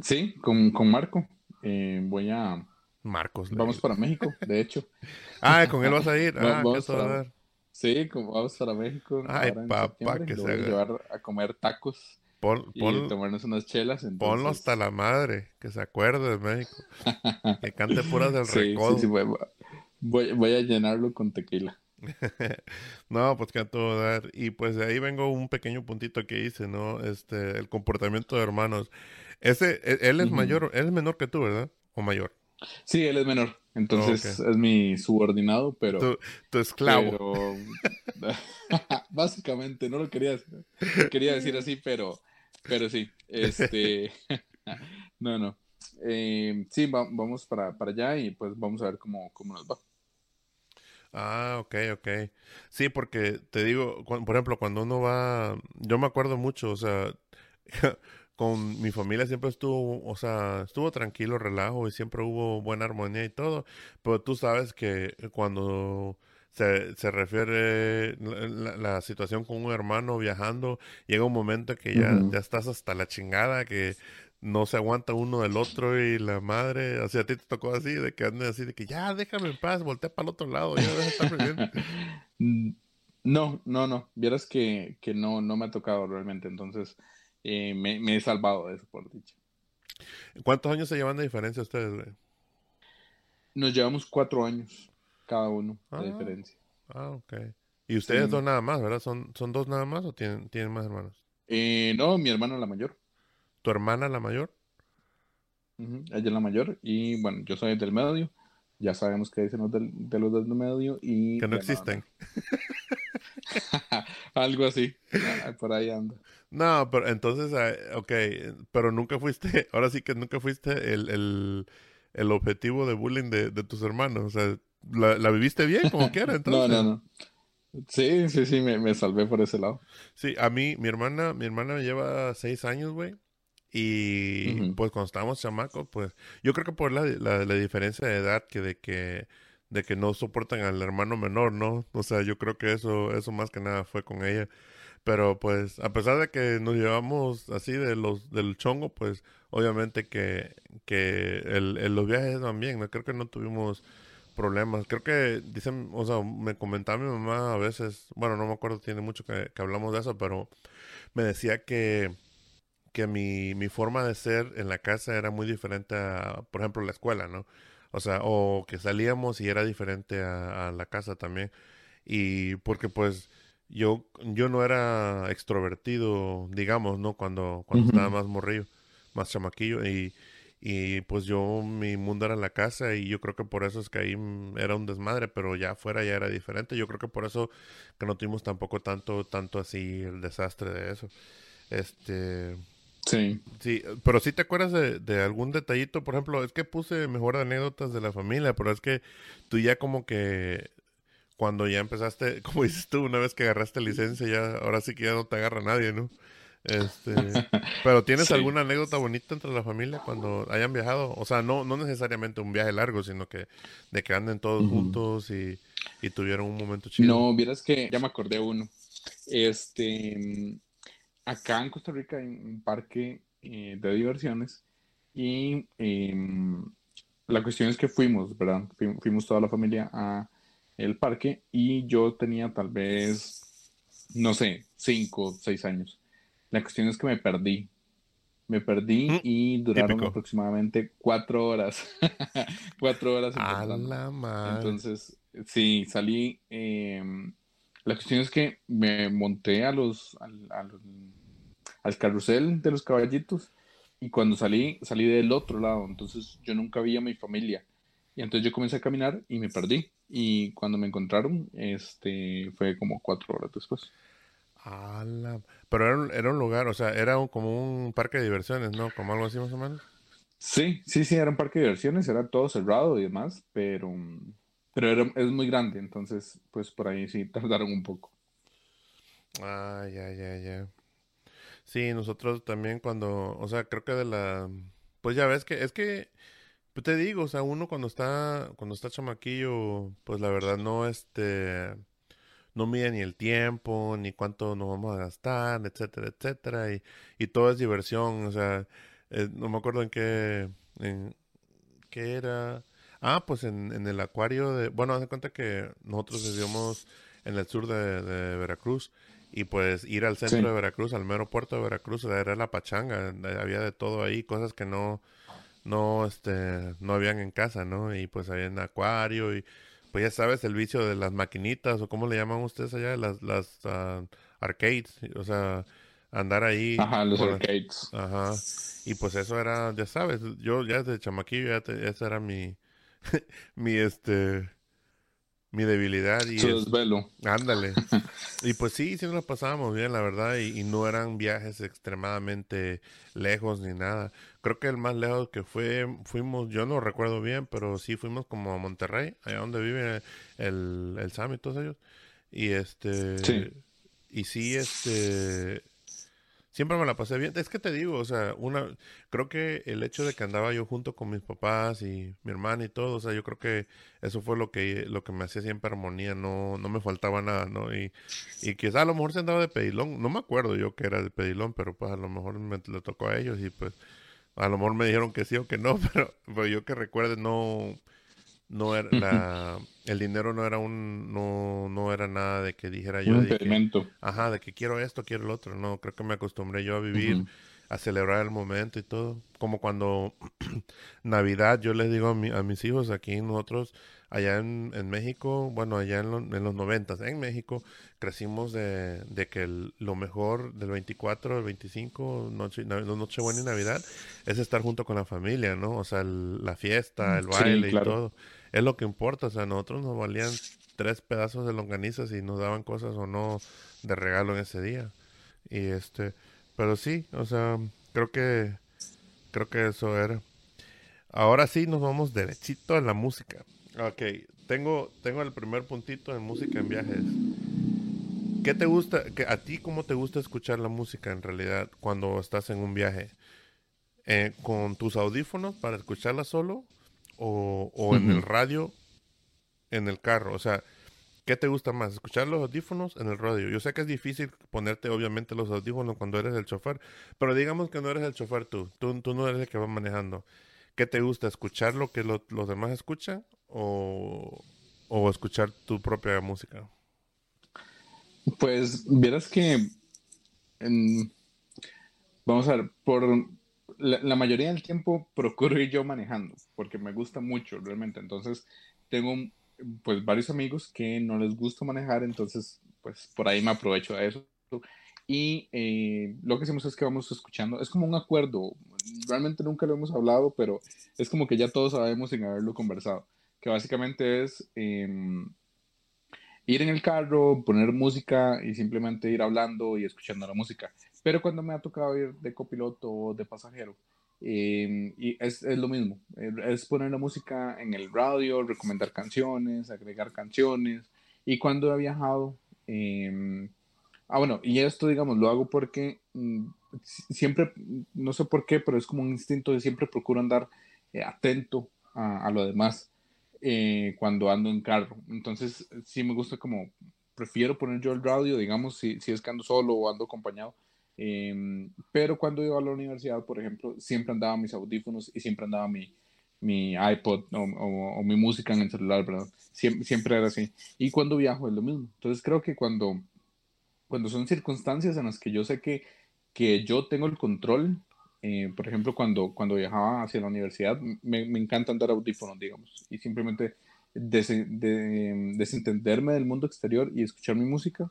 Sí, con, con Marco. Eh, voy a... Marcos. Vamos para México, de hecho. ah, con él vas a ir. Ah, vamos para... Sí, vamos para México. Ay, papá, que se voy a llevar a comer tacos. y tomarnos unas chelas. Ponlo hasta la madre, que se acuerde de México. que cante puras del sí, Sí, sí, voy, voy a llenarlo con tequila. no, pues que a todo dar. Y pues de ahí vengo un pequeño puntito que hice, ¿no? Este, el comportamiento de hermanos. Ese, e, él es mayor, él es menor que tú, ¿verdad? ¿O mayor? Sí, él es menor. Entonces es mi subordinado, pero. Tu, esclavo. básicamente, no lo quería, quería decir así, pero, pero sí. Este. no, no. Eh, sí, vamos para, para allá y pues vamos a ver cómo, cómo nos va. Ah, ok, ok. Sí, porque te digo, por ejemplo, cuando uno va, yo me acuerdo mucho, o sea, con mi familia siempre estuvo, o sea, estuvo tranquilo, relajo y siempre hubo buena armonía y todo, pero tú sabes que cuando se, se refiere la, la, situación con un hermano viajando, llega un momento que ya, ya estás hasta la chingada, que no se aguanta uno del otro y la madre, así a ti te tocó así, de que anden así, de que ya déjame en paz, voltea para el otro lado, ya estar No, no, no, vieras que, que, no, no me ha tocado realmente, entonces eh, me, he salvado de eso, por dicho. ¿Cuántos años se llevan de diferencia ustedes, güey? Nos llevamos cuatro años cada uno de Ah. diferencia. Ah, ok. Y ustedes Sí. dos nada más, ¿verdad? ¿Son, son dos nada más o tienen, tienen más hermanos? Eh, no, mi hermana la mayor. ¿Tu hermana la mayor? Ella es la mayor y bueno, yo soy del medio. Ya sabemos que dicen los del, de los del medio y... Que no existen. Algo así. Por ahí anda. No, pero entonces, ah, ok, pero nunca fuiste, ahora sí que nunca fuiste el, el, el objetivo de bullying de, de tus hermanos. O sea, ¿la, la viviste bien como quiera No, entonces? no, no. Sí, sí, sí, me, me salvé por ese lado. Sí, a mí, mi hermana, mi hermana me lleva seis años, güey. Y pues cuando estábamos chamacos, pues yo creo que por la, la, la diferencia de edad que de que de que no soportan al hermano menor, ¿no? O sea, yo creo que eso eso más que nada fue con ella. Pero pues a pesar de que nos llevamos así de los del chongo, pues obviamente que que el, el- los viajes también, no creo que no tuvimos problemas. Creo que dicen, o sea, me comentaba mi mamá a veces, bueno, no me acuerdo, tiene mucho que, hablamos de eso, pero me decía que, que mi, mi forma de ser en la casa era muy diferente a, por ejemplo, la escuela, ¿no? O sea, o que salíamos y era diferente a la casa también. Y porque pues yo, yo no era extrovertido, digamos, ¿no? Cuando, cuando Ujú. estaba más morrillo, más chamaquillo. Y, y pues yo, mi mundo era la casa y yo creo que por eso es que ahí mm, era un desmadre, pero ya afuera ya era diferente. Yo creo que por eso que no tuvimos tampoco tanto, tanto así el desastre de eso. Este, Sí. sí, pero sí te acuerdas de, de algún detallito, por ejemplo, es que puse mejor anécdotas de la familia, pero es que tú ya como que cuando ya empezaste, como dices tú, una vez que agarraste licencia, ya ahora sí que ya no te agarra nadie, ¿no? Este, pero ¿tienes Sí. alguna anécdota bonita entre la familia cuando hayan viajado? O sea, no, no necesariamente un viaje largo, sino que de que anden todos juntos y, y tuvieron un momento chido. No, vieras que ya me acordé uno. Este, mm, acá en Costa Rica hay un parque eh, de diversiones y em, la cuestión es que fuimos, ¿verdad? Fui- Fuimos toda la familia a el parque y yo tenía tal vez, no sé, cinco o seis años. La cuestión es que me perdí. Me perdí Mm, y duraron típico. aproximadamente cuatro horas. Cuatro horas A la madre. Entonces, sí, salí. em, la cuestión es que me monté a los, al, al- al carrusel de los caballitos y cuando salí, salí del otro lado. Entonces, yo nunca vi a mi familia. Y entonces yo comencé a caminar y me perdí. Y cuando me encontraron, este, fue como cuatro horas después. La- Pero era un, era un lugar, o sea, era un- como un parque de diversiones, ¿no? Como algo así más o menos. Sí, sí, sí, era un parque de diversiones, era todo cerrado y demás, pero, pero era, es muy grande, entonces, pues por ahí sí tardaron un poco. Ah, ya, ya, ya. Sí, nosotros también cuando, o sea, creo que de la, pues ya ves que, es que, pues te digo, o sea, uno cuando está, cuando está chamaquillo, pues la verdad no, este, no mide ni el tiempo, ni cuánto nos vamos a gastar, etcétera, etcétera, y, y todo es diversión, o sea, eh, no me acuerdo en qué, en qué era, ah, pues en, en el acuario de, bueno, haz de cuenta que nosotros vivíamos en el sur de, de Veracruz, y pues ir al centro Sí. de Veracruz, al mero puerto de Veracruz, era la pachanga, había de todo ahí, cosas que no, no, este, no habían en casa, ¿no? Y pues había en acuario y pues ya sabes el vicio de las maquinitas o cómo le llaman ustedes allá, las, las ah, arcades, o sea, andar ahí. Ajá, los arcades. Ajá. Y pues eso era, ya sabes, yo ya desde chamaquillo ya te- esa era mi, mi este, mi debilidad y Su desvelo. Ándale. Y pues sí, sí nos la pasábamos bien, la verdad, y, y no eran viajes extremadamente lejos ni nada. Creo que el más lejos que fue, fuimos, yo no recuerdo bien, pero sí fuimos como a Monterrey, allá donde vive el, el Sam y todos ellos. Y este, Sí. y sí, este, siempre me la pasé bien. Es que te digo, o sea, una, creo que el hecho de que andaba yo junto con mis papás y mi hermana y todo, o sea, yo creo que eso fue lo que, lo que me hacía siempre armonía, no, no me faltaba nada, ¿no? Y, y quizá a lo mejor se andaba de pedilón, no me acuerdo yo que era de pedilón, pero pues a lo mejor me le tocó a ellos y pues a lo mejor me dijeron que sí o que no, pero, pero yo que recuerde no, no era la, el dinero no era un, no, no era nada de que dijera yo Un de que, ajá, de que quiero esto, quiero el otro, no, creo que me acostumbré yo a vivir a celebrar el momento y todo. Como cuando Navidad, yo les digo a, mi, a mis hijos aquí nosotros, allá en, en México, bueno, allá en, en los noventas, en México, crecimos de, de que lo mejor del 24, el 25, noche, Nochebuena y Navidad, es estar junto con la familia, ¿no? O sea, la fiesta, el baile y todo. Es lo que importa, o sea, nosotros nos valían tres pedazos de longanizas y nos daban cosas o no de regalo en ese día. Y este, pero sí, o sea, creo que creo que eso era. Ahora sí nos vamos derechito a la música. Ok, tengo tengo el primer puntito en música en viajes. ¿Qué te gusta? Que, ¿A ti cómo te gusta escuchar la música en realidad cuando estás en un viaje? Eh, ¿Con tus audífonos para escucharla solo? ¿O, o en el radio en el carro? O sea, ¿Qué te gusta más? ¿Escuchar los audífonos en el radio? Yo sé que es difícil ponerte obviamente los audífonos cuando eres el chofer, pero digamos que no eres el chofer tú, tú, tú no eres el que va manejando. ¿Qué te gusta? ¿Escuchar lo que los demás escuchan o, escuchar tu propia música? Pues vieras que, vamos a ver, por la, mayoría del tiempo procuro ir yo manejando, porque me gusta mucho realmente. Entonces tengo pues varios amigos que no les gusta manejar, entonces pues por ahí me aprovecho de eso. Y eh, lo que hacemos es que vamos escuchando, es como un acuerdo, realmente nunca lo hemos hablado, pero es como que ya todos sabemos sin haberlo conversado, que básicamente es em, ir en el carro, poner música y simplemente ir hablando y escuchando la música. Pero cuando me ha tocado ir de copiloto o de pasajero, Em, y es, es, lo mismo, es poner la música en el radio, recomendar canciones, agregar canciones. Y cuando he viajado, eh, ah, bueno, y esto, digamos, lo hago porque mm, siempre, no sé por qué, pero es como un instinto de siempre procuro andar eh, atento a, a, lo demás eh, cuando ando en carro. Entonces, sí me gusta como, prefiero poner yo el radio, digamos, si, si es que ando solo o ando acompañado, Em, pero cuando iba a la universidad, por ejemplo, siempre andaba mis audífonos y siempre andaba mi, mi iPod o, mi música en el celular, ¿verdad? Siempre, siempre, era así. Y cuando viajo es lo mismo. Entonces creo que cuando, cuando son circunstancias en las que yo sé que, que yo tengo el control, eh, por ejemplo, cuando, cuando viajaba hacia la universidad, me, me encanta andar audífonos, digamos, y simplemente desentenderme del mundo exterior y escuchar mi música.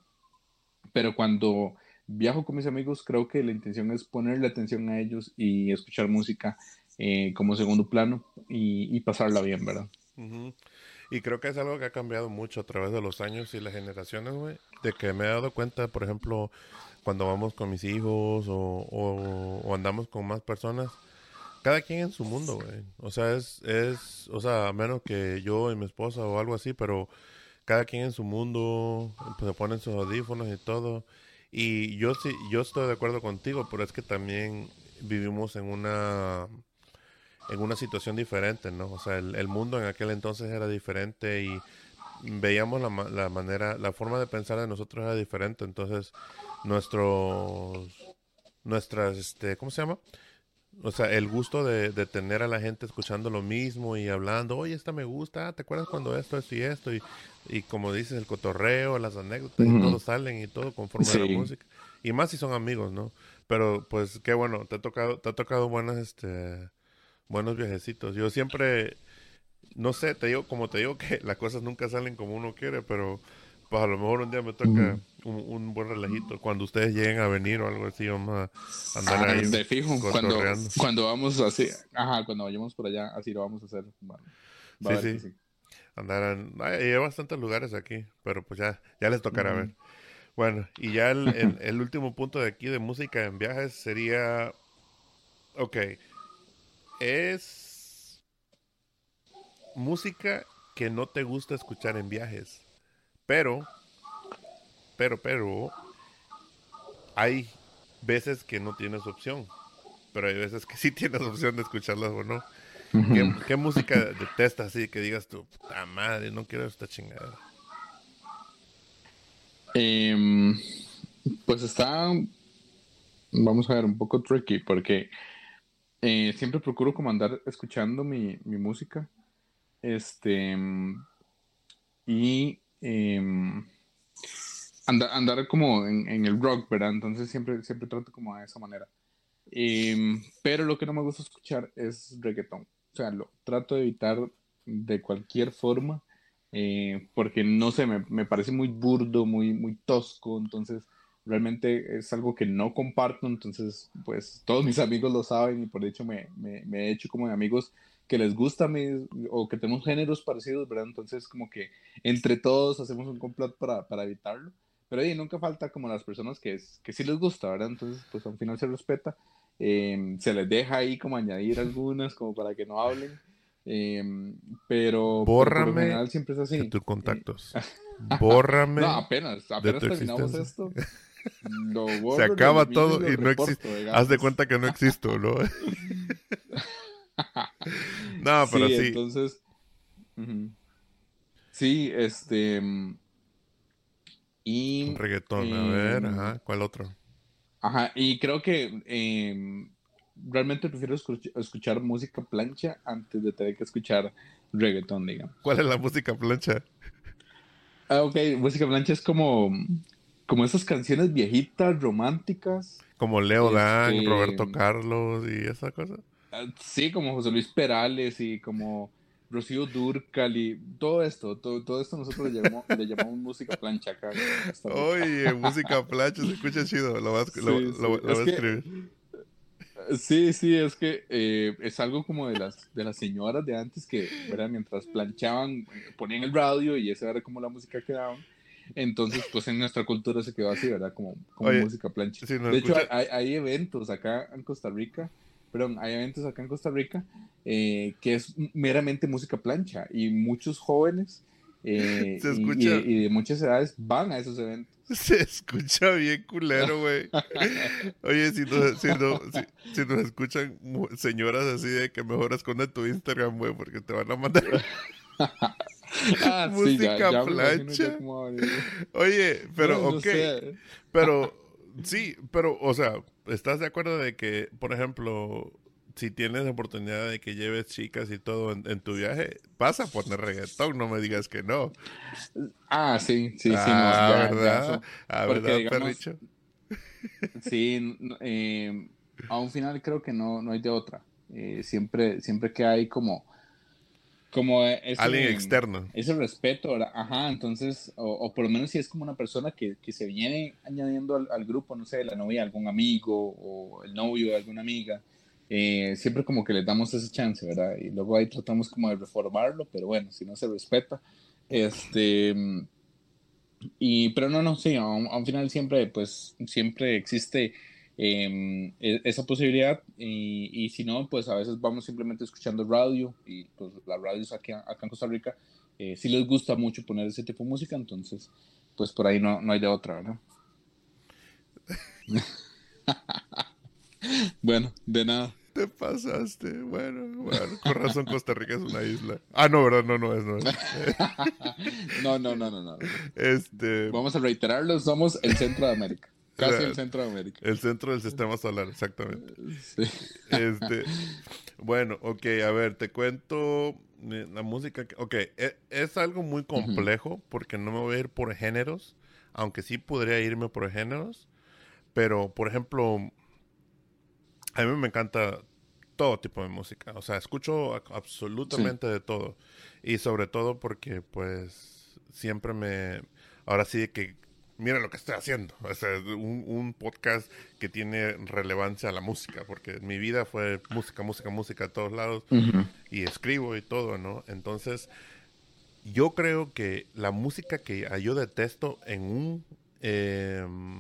Pero cuando viajo con mis amigos, creo que la intención es ponerle atención a ellos y escuchar música eh, como segundo plano y, pasarla bien, ¿verdad? Y creo que es algo que ha cambiado mucho a través de los años y las generaciones, güey. De que me he dado cuenta, por ejemplo, cuando vamos con mis hijos o, andamos con más personas, cada quien en su mundo, güey. O sea, es, es, o sea, menos que yo y mi esposa o algo así, pero cada quien en su mundo, pues, se ponen sus audífonos y todo. Y yo sí, yo estoy de acuerdo contigo, pero es que también vivimos en una en una situación diferente, ¿no? O sea, el, mundo en aquel entonces era diferente y veíamos la, la, manera, la forma de pensar de nosotros era diferente, entonces nuestros, nuestras, este, ¿cómo se llama? O sea, el gusto de, de, tener a la gente escuchando lo mismo y hablando, oye, esta me gusta, ah, ¿te acuerdas cuando esto, esto y esto? Y, y como dices, el cotorreo, las anécdotas, y todo salen y todo conforme a la música. Y más si son amigos, ¿no? Pero pues qué bueno, te ha tocado, te ha tocado buenas, este, buenos viajecitos. Yo siempre, no sé, te digo, como te digo que las cosas nunca salen como uno quiere, pero pues a lo mejor un día me toca un, buen relajito. Cuando ustedes lleguen a venir o algo así, vamos a andar ahí. De fijo, cuando, cuando vamos así, ajá, cuando vayamos por allá, así lo vamos a hacer. sí, sí. Andarán, hay, bastantes lugares aquí, pero pues ya, ya les tocará ver. Bueno, y ya el, el, último punto de aquí de música en viajes sería, ok, es música que no te gusta escuchar en viajes, pero pero, pero, hay veces que no tienes opción, pero hay veces que sí tienes opción de escucharlas o no. ¿Qué, música detestas así que digas tú, puta madre, no quiero esta chingada? Em, pues está, vamos a ver, un poco tricky porque eh, siempre procuro como andar escuchando mi, mi música. Este, y em, andar, andar como en, el rock, ¿verdad? Entonces siempre, siempre trato como de esa manera. Em, pero lo que no me gusta escuchar es reggaetón. O sea, lo trato de evitar de cualquier forma eh, porque no sé, me, me, parece muy burdo, muy, muy tosco, entonces realmente es algo que no comparto, entonces pues todos mis amigos lo saben y por hecho me, me, me he hecho como de amigos que les gusta o que tenemos géneros parecidos, ¿verdad? Entonces como que entre todos hacemos un complot para, para evitarlo, pero ahí nunca falta como las personas que, que sí les gusta, ¿verdad? Entonces pues al final se respeta, eh, se les deja ahí como añadir algunas como para que no hablen. Em, pero Bórrame siempre es así. de tus contactos. Bórrame. no, apenas, apenas terminamos esto. Se acaba todo y no existe. Haz de cuenta que no existo, ¿no? no, pero sí. Entonces. Sí, este. Y. reggaetón, a ver, em, ajá. ¿Cuál otro? Ajá, y creo que eh, realmente prefiero escuchar música plancha antes de tener que escuchar reggaeton, digamos. ¿Cuál es la música plancha? Ah, ok, música plancha es como, como esas canciones viejitas, románticas. Como Leo Dan, este, Roberto Carlos y esa cosa. Ah, sí, como José Luis Perales y como Rocío Durcal y todo esto, todo, todo esto nosotros le llamamos, le llamamos música plancha acá. Oye, música plancha, se escucha chido, lo vas, lo, a escribir. Sí, sí, es que eh, es algo como de las, de las señoras de antes que, ¿verdad? mientras planchaban, ponían el radio y esa era como la música que daban. Entonces, pues en nuestra cultura se quedó así, ¿verdad? Como, como música plancha. de hecho, hay, hay, eventos acá en Costa Rica, perdón, hay eventos acá en Costa Rica eh, que es meramente música plancha y muchos jóvenes y, y, de muchas edades van a esos eventos. Se escucha bien culero, güey. Oye, si nos, si, si, nos escuchan señoras así de que mejor esconde tu Instagram, güey, porque te van a mandar ah, música plancha. Oye, pero, ok. Pero, sí, pero, o sea, ¿estás de acuerdo de que, por ejemplo, si tienes la oportunidad de que lleves chicas y todo en, tu viaje, vas a poner reggaetón, no me digas que no. Ah, sí, sí, sí. Ah, ¿verdad? ah, ¿verdad, perricho? Sí, eh, a un final creo que no, no hay de otra. Eh, siempre, siempre que hay como como ese, alguien externo ese respeto ajá entonces o, por lo menos si es como una persona que, que se viene añadiendo al, al, grupo no sé la novia algún amigo o el novio de alguna amiga eh, siempre como que le damos esa chance, ¿verdad? Y luego ahí tratamos como de reformarlo, pero bueno, si no se respeta. Este, y, pero no, no, sí, a un, final siempre, pues, siempre existe em, e, esa posibilidad y, y, si no, pues a veces vamos simplemente escuchando radio y pues las radios aquí, acá en Costa Rica eh, sí les gusta mucho poner ese tipo de música, entonces, pues por ahí no, no hay de otra, ¿verdad? bueno, de nada. Te pasaste. Bueno, bueno, con razón Costa Rica es una isla. Ah, no, ¿verdad? No, no es, no es. no, no, no, no, no. Este... Vamos a reiterarlo, somos el centro de América. Casi el centro de América. El centro del sistema solar, exactamente. Sí. Este, bueno, ok, a ver, te cuento eh, la música. ok, e, es, algo muy complejo porque no me voy a ir por géneros, aunque sí podría irme por géneros. Pero, por ejemplo, a mí me encanta todo tipo de música. O sea, escucho absolutamente de todo. Y sobre todo porque, pues, siempre me... Ahora sí que... Mira lo que estoy haciendo. O sea, un, un podcast que tiene relevancia a la música. Porque mi vida fue música, música, música a todos lados. Y escribo y todo, ¿no? Entonces, yo creo que la música que yo detesto en un... Em,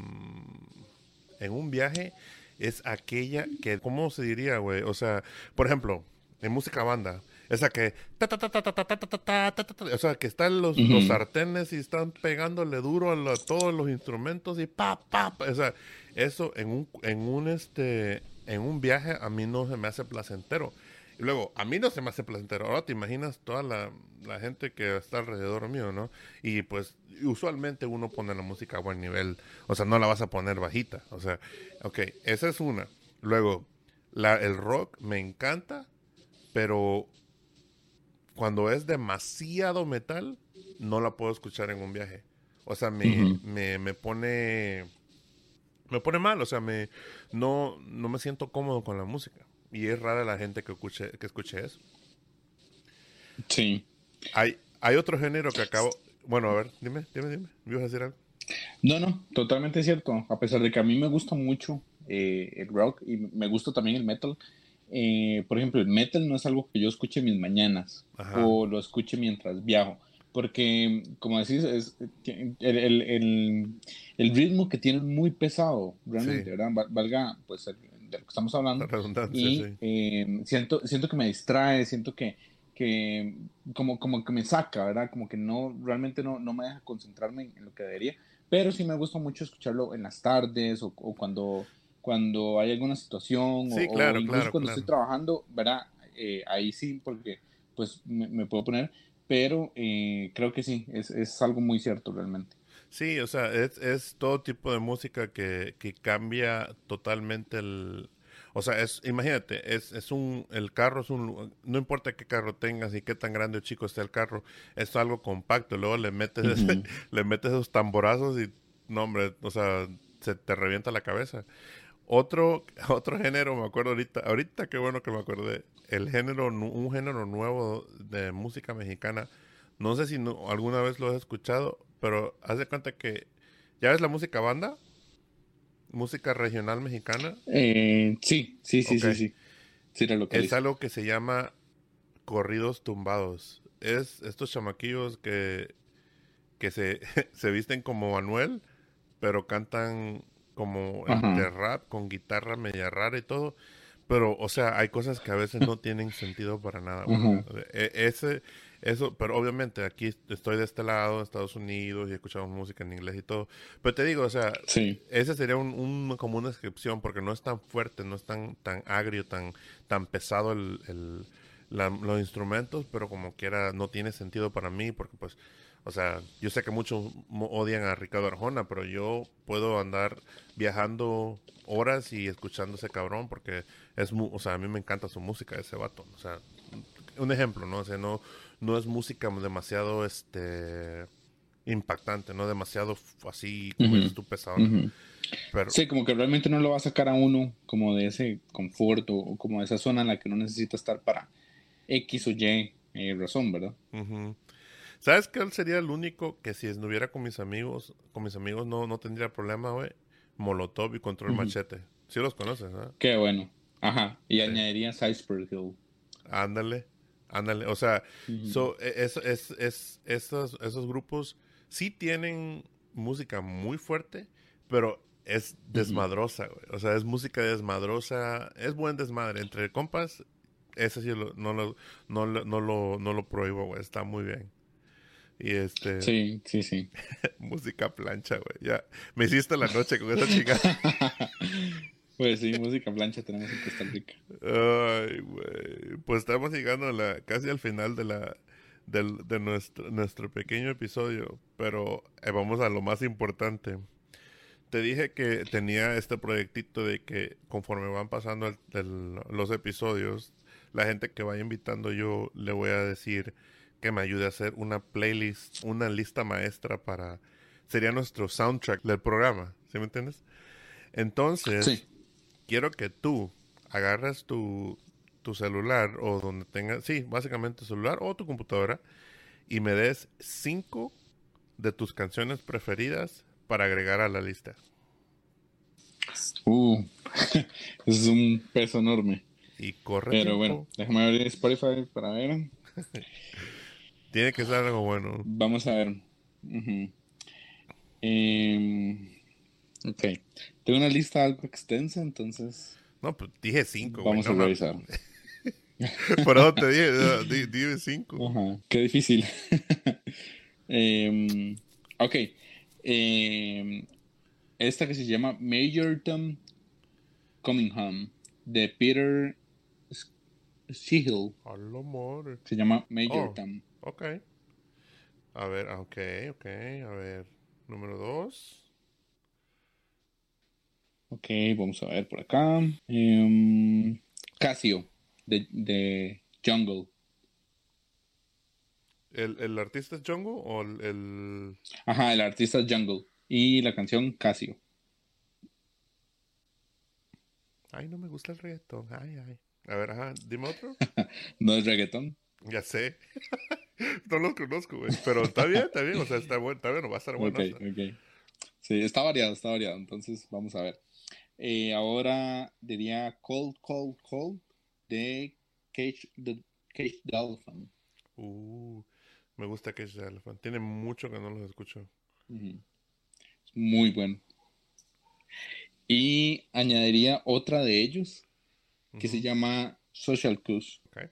en un viaje es aquella que, ¿cómo se diría, güey? O sea, por ejemplo, en música banda, esa que, o sea, que están los, los sartenes y están pegándole duro a, todos los instrumentos y pa, pa, o sea, eso en un, en un, este, en un viaje a mí no se me hace placentero. Y luego, a mí no se me hace placentero. Ahora te imaginas toda la, la gente que está alrededor mío, ¿no? Y pues usualmente uno pone la música a buen nivel. O sea, no la vas a poner bajita. O sea, ok, esa es una. Luego, la, el rock me encanta, pero cuando es demasiado metal, no la puedo escuchar en un viaje. O sea, me, me, me pone me pone mal, o sea, me no, no me siento cómodo con la música. Y es rara la gente que escuche, que escuche eso. Sí. Hay, hay otro género que acabo. Bueno, a ver, dime, dime, dime. ¿Me ibas a decir algo? No, no, totalmente cierto. A pesar de que a mí me gusta mucho eh, el rock y me gusta también el metal. Eh, por ejemplo, el metal no es algo que yo escuche en mis mañanas o lo escuche mientras viajo. Porque, como decís, es, el, el, el, ritmo que tiene es muy pesado, realmente, ¿verdad? Valga, pues, de lo que estamos hablando. Y eh, siento, siento que me distrae, siento que, que como, como que me saca, ¿verdad? Como que no, realmente no, no me deja concentrarme en, lo que debería. Pero sí me gusta mucho escucharlo en las tardes o, o cuando cuando hay alguna situación o, incluso cuando estoy trabajando, ¿verdad? Eh, ahí sí, porque pues me, puedo poner, pero eh, creo que sí, es, es, algo muy cierto realmente. Sí, o sea, es, es todo tipo de música que, que, cambia totalmente el... O sea, es, imagínate, es, es un, el carro es un, no importa qué carro tengas y qué tan grande o chico esté el carro, es algo compacto, luego le metes, le metes esos tamborazos y, no hombre, o sea, se te revienta la cabeza. Otro, otro género, me acuerdo ahorita, ahorita qué bueno que me acordé, el género, un género nuevo de música mexicana, no sé si alguna vez lo has escuchado, pero haz de cuenta que, ¿ya ves la música banda? ¿Música regional mexicana? Eh, sí, sí, sí, sí, sí. es algo que se llama corridos tumbados. Es estos chamaquillos que, que se, se visten como Manuel, pero cantan como el de rap con guitarra media rara y todo. Pero, o sea, hay cosas que a veces no tienen sentido para nada. E, ese, eso, pero obviamente aquí estoy de este lado, en Estados Unidos, y escuchamos música en inglés y todo. Pero te digo, o sea, ese sería un, como una descripción, porque no es tan fuerte, no es tan, tan agrio, tan, tan pesado el, el los instrumentos, pero como quiera no tiene sentido para mí, porque pues o sea, yo sé que muchos odian a Ricardo Arjona, pero yo puedo andar viajando horas y escuchando ese cabrón porque es, o sea, a mí me encanta su música, ese vato. O sea, un ejemplo, ¿no? O sea, no, no es música demasiado, este, impactante, no demasiado así, como uh pesado. Pero, sí, como que realmente no lo va a sacar a uno como de ese confort o, como de esa zona en la que uno necesita estar para X o Y eh, razón, ¿verdad? ¿Sabes qué sería el único que si estuviera con mis amigos, con mis amigos no, no tendría problema, güey? Molotov y Control Machete. Sí los conoces, ¿no? Qué bueno. Ajá. Y añadiría Iceberg Hill. Ándale. Ándale. O sea, e, es, es, es, esos, esos grupos sí tienen música muy fuerte, pero es desmadrosa, güey. O sea, es música desmadrosa. Es buen desmadre. Entre compas, ese sí no, lo, no, no, lo, no lo prohíbo, güey. Está muy bien. Y este. Sí, sí, sí. música plancha, güey. Ya. Me hiciste la noche con esa chica. pues sí, música plancha tenemos en Costa Rica. Ay, güey. Pues estamos llegando a la, casi al final de la. Del, de nuestro, nuestro pequeño episodio, pero eh, vamos a lo más importante. Te dije que tenía este proyectito de que conforme van pasando los episodios, la gente que vaya invitando yo le voy a decir que me ayude a hacer una playlist, una lista maestra para... Sería nuestro soundtrack del programa, ¿sí me entiendes? Entonces, quiero que tú agarras tu, tu celular o donde tengas, sí, básicamente tu celular o tu computadora y me des cinco de tus canciones preferidas para agregar a la lista. Uh, es un peso enorme. Y corre. Pero bueno, déjame abrir Spotify para ver. Tiene que ser algo bueno. Vamos a ver. Em, ok. Tengo una lista algo extensa, entonces. No, pues dije cinco. Vamos a revisar. Por eso te dije, dije cinco. Ajá. Qué difícil. Em, ok. Em, esta que se llama Major Tom Coming Home de Peter Siegel. Se llama Major oh. Tom. Ok. A ver, ah, ok, ok. A ver, número dos. Ok, vamos a ver por acá. Um, Casio, de, de Jungle. ¿El, ¿El, artista es Jungle o el, Ajá, el artista es Jungle. Y la canción Casio. Ay, no me gusta el reggaetón. Ay, ay. A ver, ajá, dime otro. no es reggaetón. Ya sé. no los conozco, güey. Pero está bien, está bien. O sea, está bueno, está bueno, va a estar bueno. Ok, ok. Sí, está variado, está variado. Entonces, vamos a ver. Eh, ahora diría Cold, Cold, Cold de Cage the, Cage the Elephant. Uh, me gusta Cage the Elephant. Tiene mucho que no los escucho. Muy bueno. Y añadiría otra de ellos que se llama Social Cues. Okay.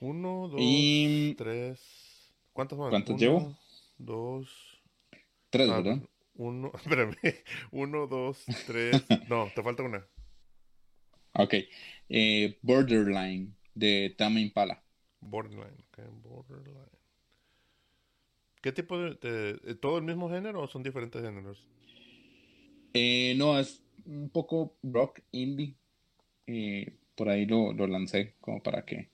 Uno, dos, tres. ¿Cuántos van? ¿Cuántos llevo? Dos. Tres, ah, ¿verdad? Uno, espérame. Uno, dos, tres. no, te falta una. Ok. Eh, Borderline de Tame Impala. Borderline, ok. Borderline. ¿Qué tipo de, ¿Todo el mismo género o son diferentes géneros? Eh, no, es un poco rock indie. Eh, por ahí lo, lo, lancé como para que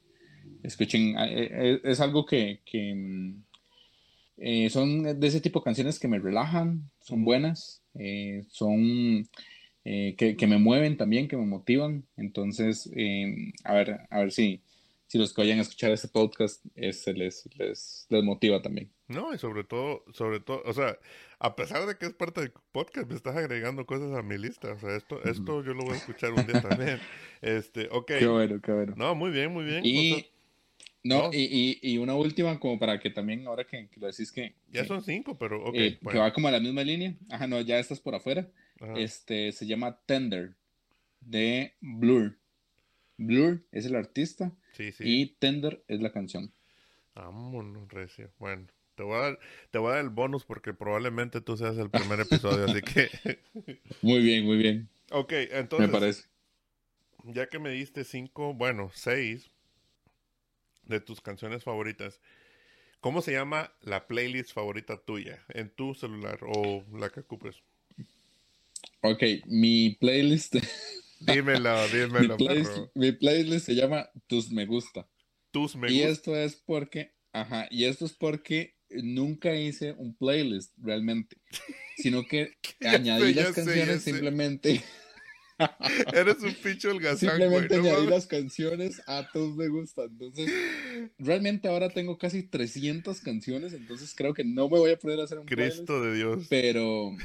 escuchen. Eh, es, algo que, que mm, son de ese tipo de canciones que me relajan, son buenas, son que, que, me mueven también, que me motivan. Entonces, a ver, a ver si, si los que vayan a escuchar este podcast se les, les, les motiva también. No, y sobre todo, sobre todo, o sea, a pesar de que es parte del podcast, me estás agregando cosas a mi lista. O sea, esto, esto yo lo voy a escuchar un día también. Este, ok. Qué bueno, qué bueno. No, muy bien, muy bien. Y, no, Y, y, una última, como para que también, ahora que, lo decís que... Ya son cinco, pero ok. Eh, que va como a la misma línea. Ajá, no, ya estás por afuera. Este, se llama Tender, de Blur. Blur es el artista. Sí, sí. Y Tender es la canción. Vámonos, recio. Bueno. Te voy, a dar, te voy a dar el bonus porque probablemente tú seas el primer episodio, así que... muy bien, muy bien. Ok, entonces... Me parece. Ya que me diste cinco, bueno, seis de tus canciones favoritas, ¿cómo se llama la playlist favorita tuya en tu celular o la que ocupes? Ok, mi playlist... dímelo, dímelo. Mi playlist, mi playlist se llama Tus Me Gusta. Tus Me Gusta. Y esto es porque... Ajá, y esto es porque nunca hice un playlist realmente, sino que añadí las canciones simplemente. Eres un pinche holgazán, Simplemente añadí las canciones a todos me gustan. Entonces, realmente ahora tengo casi 300 canciones, entonces creo que no me voy a poder hacer un Cristo de Dios. Pero,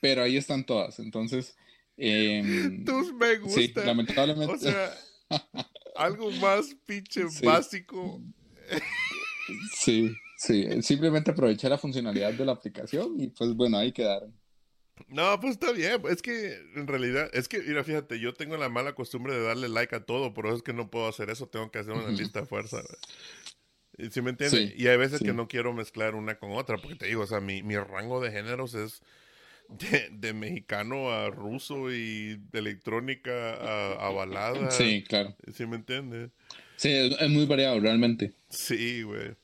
pero ahí están todas. Entonces, eh, tus me gustan. Sí, lamentablemente. O sea, algo más pinche básico. Sí. Sí, simplemente aproveché la funcionalidad de la aplicación y pues bueno, ahí quedaron. No, pues está bien. Es que en realidad, es que, mira, fíjate, yo tengo la mala costumbre de darle like a todo, pero es que no puedo hacer eso, tengo que hacer una lista de fuerza. ¿Sí me entiendes? y hay veces que no quiero mezclar una con otra, porque te digo, o sea, mi, mi rango de géneros es de, mexicano a ruso y de electrónica a, a balada. Sí, claro. ¿Sí me entiendes? Sí, es muy variado, realmente. Sí, güey.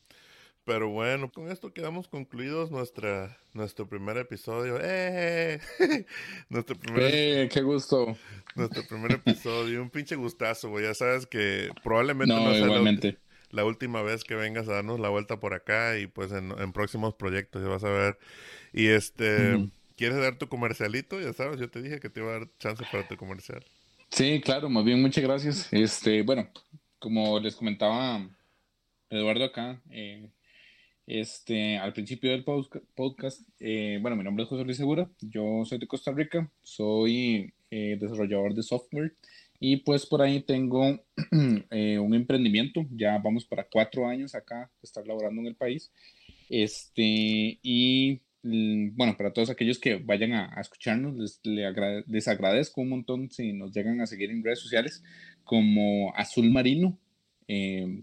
Pero bueno, con esto quedamos concluidos nuestra, nuestro primer episodio. ¡Eh! nuestro primer, ¡Eh! ¡Qué gusto! Nuestro primer episodio. Un pinche gustazo, güey. Ya sabes que probablemente no, sea la, última vez que vengas a darnos la vuelta por acá y pues en, próximos proyectos ya vas a ver. Y este, ¿quieres dar tu comercialito? Ya sabes, yo te dije que te iba a dar chance para tu comercial. Sí, claro, más bien muchas gracias. Este, bueno, como les comentaba Eduardo acá, eh, este, al principio del podcast, eh, bueno, mi nombre es José Luis Segura, yo soy de Costa Rica, soy eh, desarrollador de software y pues por ahí tengo eh, un emprendimiento, ya vamos para cuatro años acá estar laborando en el país. Este, y mm, bueno, para todos aquellos que vayan a, escucharnos, les, les, agradezco un montón si nos llegan a seguir en redes sociales como Azul Marino,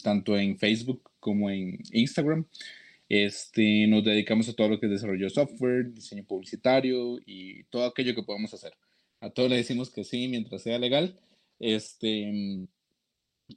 tanto en Facebook como en Instagram. Este, nos dedicamos a todo lo que es desarrollo de software, diseño publicitario y todo aquello que podamos hacer. A todos le decimos que sí mientras sea legal. Este,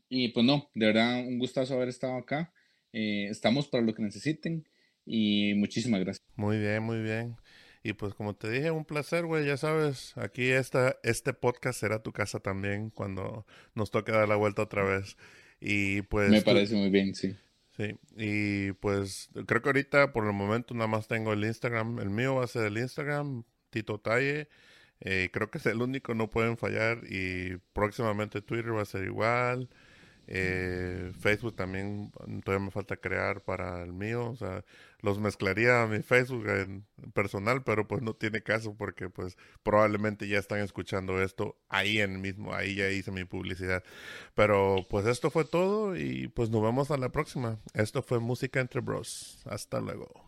y pues no, de verdad un gustazo haber estado acá. Eh, estamos para lo que necesiten y muchísimas gracias. Muy bien, muy bien. Y pues como te dije, un placer, güey, ya sabes, aquí esta, este podcast será tu casa también cuando nos toque dar la vuelta otra vez. Y pues... Me parece muy bien, sí. Sí, y pues creo que ahorita por el momento nada más tengo el Instagram, el mío va a ser el Instagram, Tito Talle, Eh, creo que es el único, no pueden fallar. Y próximamente Twitter va a ser igual. Eh, Facebook también todavía me falta crear para el mío. O sea, los mezclaría a mi Facebook en personal, pero pues no tiene caso porque pues probablemente ya están escuchando esto ahí en mismo, ahí ya hice mi publicidad. Pero pues esto fue todo y pues nos vemos a la próxima. Esto fue Música entre Bros. Hasta luego.